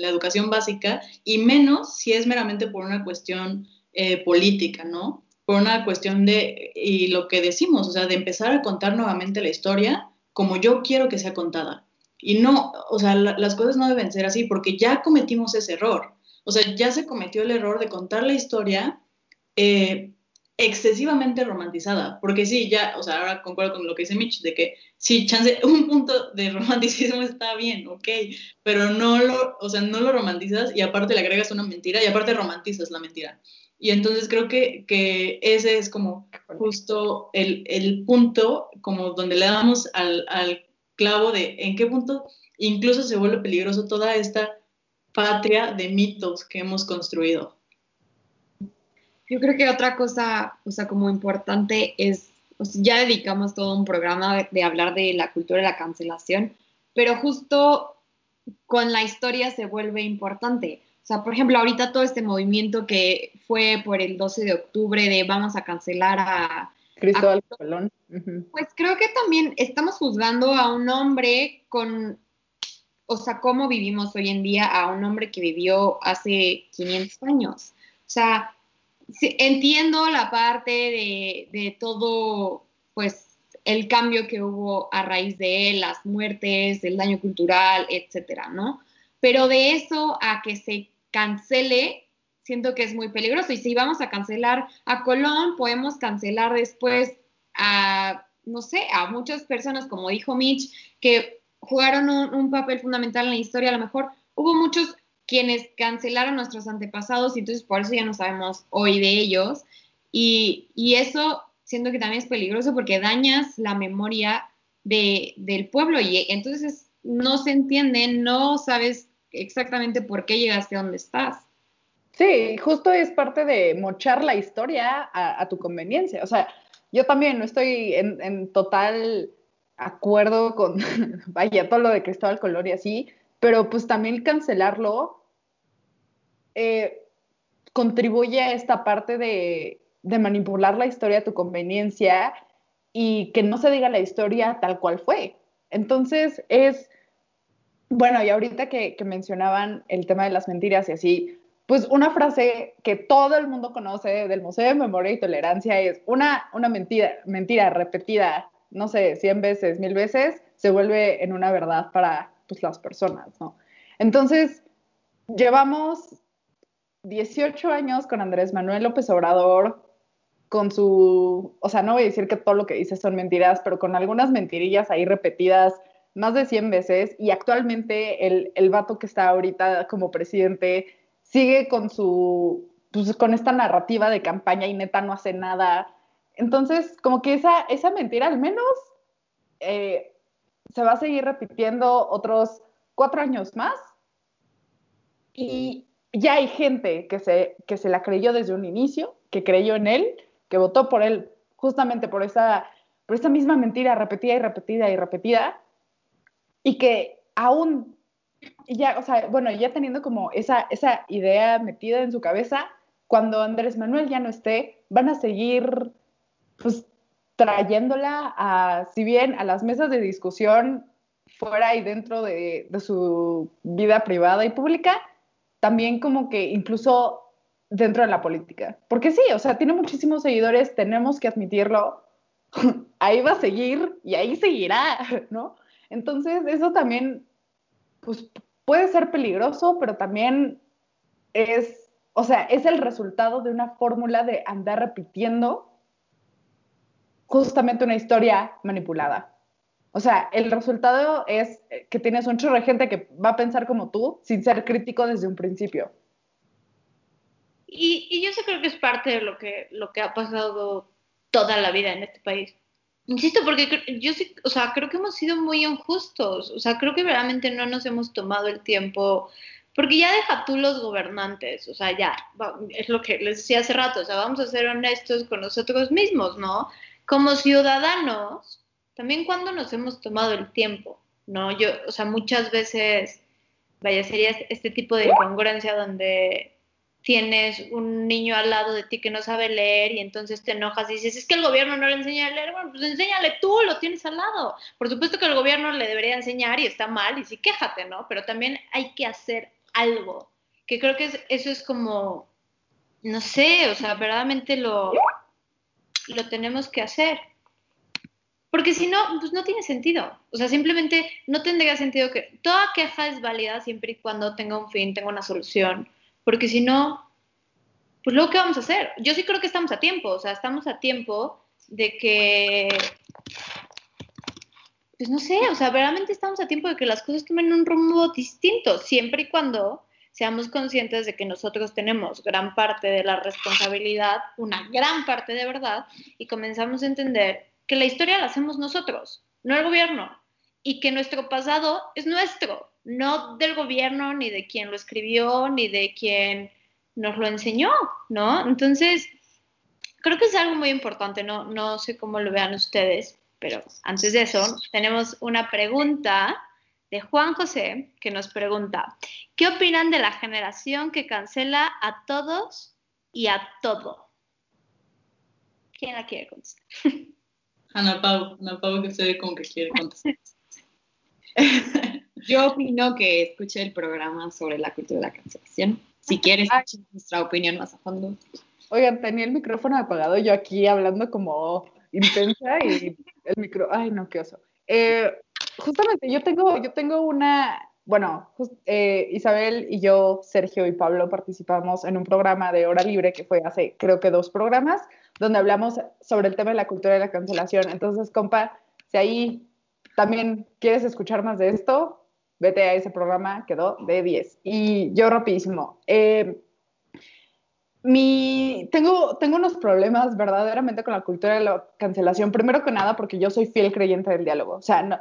la, educación básica y menos si es meramente por una cuestión eh, política, ¿no? Por una cuestión de, y lo que decimos, o sea, de empezar a contar nuevamente la historia como yo quiero que sea contada. Y no, o sea, las cosas no deben ser así porque ya cometimos ese error. O sea, ya se cometió el error de contar la historia eh, excesivamente romantizada, porque sí, ya, o sea, ahora concuerdo con lo que dice Mitch, de que sí, chance, *laughs* un punto de romanticismo está bien, ok, pero no lo, o sea, no lo romantizas y aparte le agregas una mentira y aparte romantizas la mentira. Y entonces creo que, que ese es como justo el, el, punto, como donde le damos al, al clavo de en qué punto incluso se vuelve peligroso toda esta patria de mitos que hemos construido. Yo creo que otra cosa, o sea, como importante es, o sea, ya dedicamos todo un programa de, de, hablar de la cultura de la cancelación, pero justo con la historia se vuelve importante. O sea, por ejemplo, ahorita todo este movimiento que fue por el 12 de octubre de vamos a cancelar a Cristóbal Colón. Pues creo que también estamos juzgando a un hombre con, o sea, cómo vivimos hoy en día a un hombre que vivió hace 500 años. O sea, entiendo la parte de, de, todo, pues, el cambio que hubo a raíz de él, las muertes, el daño cultural, etcétera, ¿no? Pero de eso a que se cancele, siento que es muy peligroso. Y si vamos a cancelar a Colón, podemos cancelar después a, no sé, a muchas personas, como dijo Mitch, que jugaron un, un papel fundamental en la historia. A lo mejor hubo muchos quienes cancelaron nuestros antepasados y entonces por eso ya no sabemos hoy de ellos. Y, y eso siento que también es peligroso porque dañas la memoria de, del pueblo y entonces no se entiende, no sabes exactamente por qué llegaste a donde estás. Sí, justo es parte de mochar la historia a, a tu conveniencia. O sea, yo también no estoy en, en, total acuerdo con, *laughs* vaya, todo lo de Cristóbal Colón y así, pero pues también cancelarlo eh, contribuye a esta parte de, manipular la historia a tu conveniencia y que no se diga la historia tal cual fue. Entonces es, bueno, y ahorita que, mencionaban el tema de las mentiras y así, pues una frase que todo el mundo conoce del Museo de Memoria y Tolerancia es una, una mentira, mentira repetida, no sé, cien veces, mil veces, se vuelve en una verdad para pues, las personas, ¿no? Entonces, llevamos 18 años con Andrés Manuel López Obrador, con su, o sea, no voy a decir que todo lo que dice son mentiras, pero con algunas mentirillas ahí repetidas más de 100 veces, y actualmente el, el vato que está ahorita como presidente sigue con su, pues con esta narrativa de campaña y neta no hace nada. Entonces, como que esa, esa mentira al menos eh, se va a seguir repitiendo otros cuatro años más. Y ya hay gente que se, que se la creyó desde un inicio, que creyó en él, que votó por él justamente por esa, por esa misma mentira repetida y repetida y repetida, y que aún ya, o sea, bueno, ya teniendo como esa, esa idea metida en su cabeza, cuando Andrés Manuel ya no esté, van a seguir, pues, trayéndola a, si bien a las mesas de discusión fuera y dentro de, de su vida privada y pública, también como que incluso dentro de la política. Porque sí, o sea, tiene muchísimos seguidores, tenemos que admitirlo, *laughs* ahí va a seguir y ahí seguirá, *laughs* ¿no? Entonces, eso también pues puede ser peligroso, pero también es, o sea, es el resultado de una fórmula de andar repitiendo justamente una historia manipulada. O sea, el resultado es que tienes un chorro de gente que va a pensar como tú sin ser crítico desde un principio. Y, y yo sí creo que es parte de lo que, lo que ha pasado toda la vida en este país. Insisto, porque yo sí, o sea, creo que hemos sido muy injustos, o sea, creo que realmente no nos hemos tomado el tiempo, porque ya deja tú los gobernantes, o sea, ya, es lo que les decía hace rato, o sea, vamos a ser honestos con nosotros mismos, ¿no? Como ciudadanos, también cuando nos hemos tomado el tiempo, ¿no? Yo, o sea, muchas veces, vaya, sería este tipo de incongruencia donde tienes un niño al lado de ti que no sabe leer y entonces te enojas y dices, es que el gobierno no le enseña a leer, bueno, pues enséñale tú, lo tienes al lado. Por supuesto que el gobierno le debería enseñar y está mal y sí quéjate, ¿no? Pero también hay que hacer algo, que creo que es, eso es como, no sé, o sea, verdaderamente lo, lo tenemos que hacer. Porque si no, pues no tiene sentido. O sea, simplemente no tendría sentido que toda queja es válida siempre y cuando tenga un fin, tenga una solución porque si no, pues luego, ¿qué vamos a hacer? Yo sí creo que estamos a tiempo, o sea, estamos a tiempo de que, pues no sé, o sea, verdaderamente estamos a tiempo de que las cosas tomen un rumbo distinto, siempre y cuando seamos conscientes de que nosotros tenemos gran parte de la responsabilidad, una gran parte de verdad, y comenzamos a entender que la historia la hacemos nosotros, no el gobierno, y que nuestro pasado es nuestro, no del gobierno, ni de quien lo escribió, ni de quien nos lo enseñó, ¿no? Entonces, creo que es algo muy importante, no, no sé cómo lo vean ustedes, pero antes de eso, tenemos una pregunta de Juan José que nos pregunta, ¿qué opinan de la generación que cancela a todos y a todo? ¿Quién la quiere contestar? *laughs* Ana Pau, Ana Pau que se ve como que quiere contestar. *laughs* Yo opino que escuche el programa sobre la cultura de la cancelación. Si quieres escuchar nuestra opinión más a fondo. Oigan, tenía el micrófono apagado, yo aquí hablando como intensa y el micro, ay no, qué oso. Eh, justamente yo tengo, yo tengo una, bueno, eh, Isabel y yo, Sergio y Pablo participamos en un programa de hora libre que fue hace creo que dos programas, donde hablamos sobre el tema de la cultura de la cancelación. Entonces, compa, si ahí también quieres escuchar más de esto, vete a ese programa, quedó de 10. Y yo rapidísimo. Eh, mi, tengo, tengo unos problemas verdaderamente con la cultura de la cancelación. Primero que nada, porque yo soy fiel creyente del diálogo. O sea, no,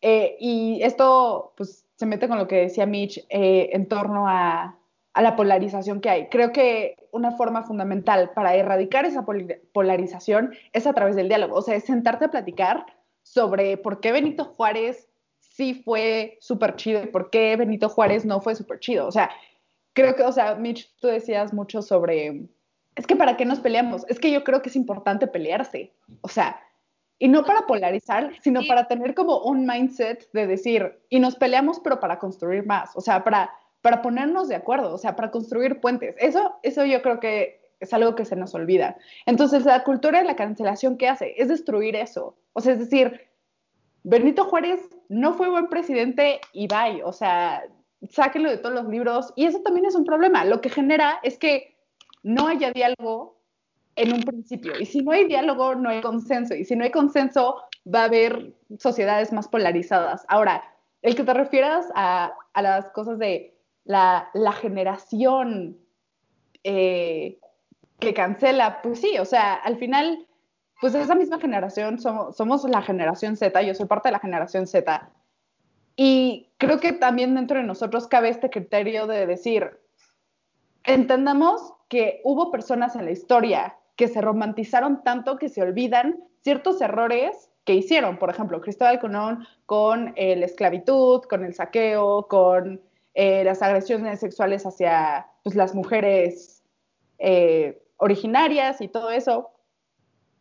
eh, y esto pues, se mete con lo que decía Mitch eh, en torno a, a, la polarización que hay. Creo que una forma fundamental para erradicar esa polarización es a través del diálogo. O sea, es sentarte a platicar sobre por qué Benito Juárez sí fue súper chido y por qué Benito Juárez no fue súper chido. O sea, creo que, o sea, Mitch, tú decías mucho sobre, es que para qué nos peleamos, es que yo creo que es importante pelearse. O sea, y no para polarizar, sino para tener como un mindset de decir, y nos peleamos, pero para construir más, o sea, para, para ponernos de acuerdo, o sea, para construir puentes. Eso, eso yo creo que es algo que se nos olvida. Entonces, la cultura de la cancelación, ¿qué hace? Es destruir eso. O sea, es decir, Benito Juárez no fue buen presidente y bye, o sea, sáquenlo de todos los libros. Y eso también es un problema. Lo que genera es que no haya diálogo en un principio. Y si no hay diálogo, no hay consenso. Y si no hay consenso, va a haber sociedades más polarizadas. Ahora, el que te refieras a, las cosas de la, generación eh, que cancela, pues sí, o sea, al final, pues esa misma generación, somos, somos la generación Z, yo soy parte de la generación Z. Y creo que también dentro de nosotros cabe este criterio de decir, entendamos que hubo personas en la historia que se romantizaron tanto que se olvidan ciertos errores que hicieron. Por ejemplo, Cristóbal Colón con eh, la esclavitud, con el saqueo, con eh, las agresiones sexuales hacia pues, las mujeres eh, originarias y todo eso.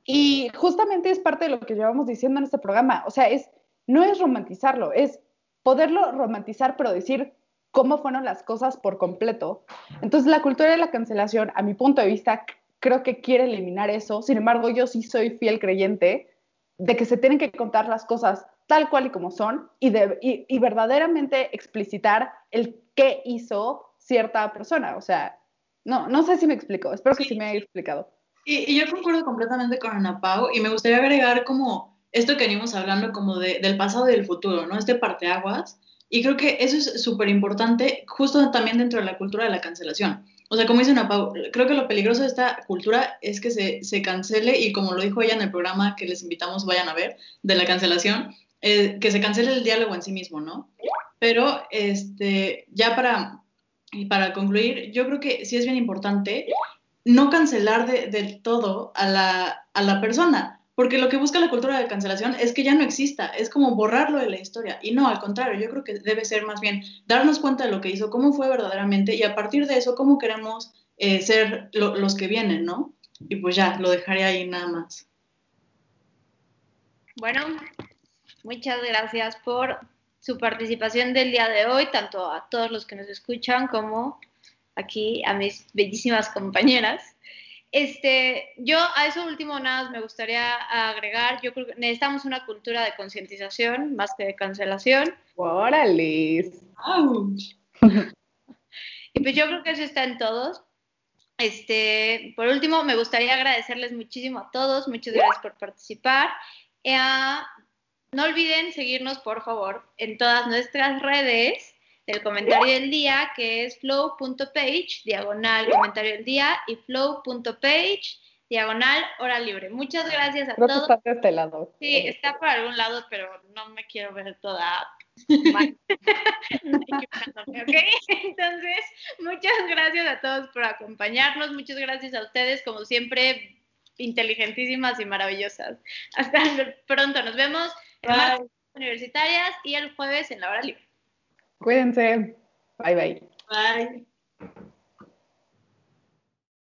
Y justamente es parte de lo que llevamos diciendo en este programa. O sea, es, no es romantizarlo, es poderlo romantizar, pero decir cómo fueron las cosas por completo. Entonces, la cultura de la cancelación, a mi punto de vista, creo que quiere eliminar eso. Sin embargo, yo sí soy fiel creyente de que se tienen que contar las cosas tal cual y como son y, de, y, verdaderamente explicitar el qué hizo cierta persona. O sea, no, no sé si me explico, espero que sí, me haya explicado. Y, y, yo concuerdo completamente con Ana Pau y me gustaría agregar como esto que venimos hablando como de, del pasado y del futuro, ¿no? Este parteaguas. Y creo que eso es súper importante justo también dentro de la cultura de la cancelación o sea, como dice Ana Pau, creo que lo peligroso de esta cultura es que se, se, cancele, y como lo dijo ella en el programa que les invitamos, vayan a ver, de la cancelación, eh, que se cancele el diálogo en sí mismo, ¿no? Pero, este, ya para, para concluir, yo creo que sí es bien importante no cancelar de, del todo a la, a la persona, porque lo que busca la cultura de cancelación es que ya no exista, es como borrarlo de la historia. Y no, al contrario, yo creo que debe ser más bien darnos cuenta de lo que hizo, cómo fue verdaderamente y a partir de eso, cómo queremos eh, ser los que vienen, ¿no? Y pues ya, lo dejaré ahí nada más. Bueno, muchas gracias por su participación del día de hoy, tanto a todos los que nos escuchan como aquí a mis bellísimas compañeras. Este, yo a eso último nada me gustaría agregar, yo creo que necesitamos una cultura de concientización más que de cancelación. ¡Órale! *laughs* y pues yo creo que eso está en todos. Este, por último, me gustaría agradecerles muchísimo a todos, muchas gracias por participar. Eh, no olviden seguirnos, por favor, en todas nuestras redes del comentario del día, que es flow.page, diagonal comentario del día, y flow.page, diagonal hora libre. Muchas gracias a Creo todos. que está de este lado. Sí, está por algún lado, pero no me quiero ver toda. *laughs* equivocándome, ¿ok? Entonces, muchas gracias a todos por acompañarnos. Muchas gracias a ustedes, como siempre, inteligentísimas y maravillosas. Hasta pronto. Nos vemos Bye. universitarias y el jueves en la hora libre. Cuídense. Bye bye. Bye.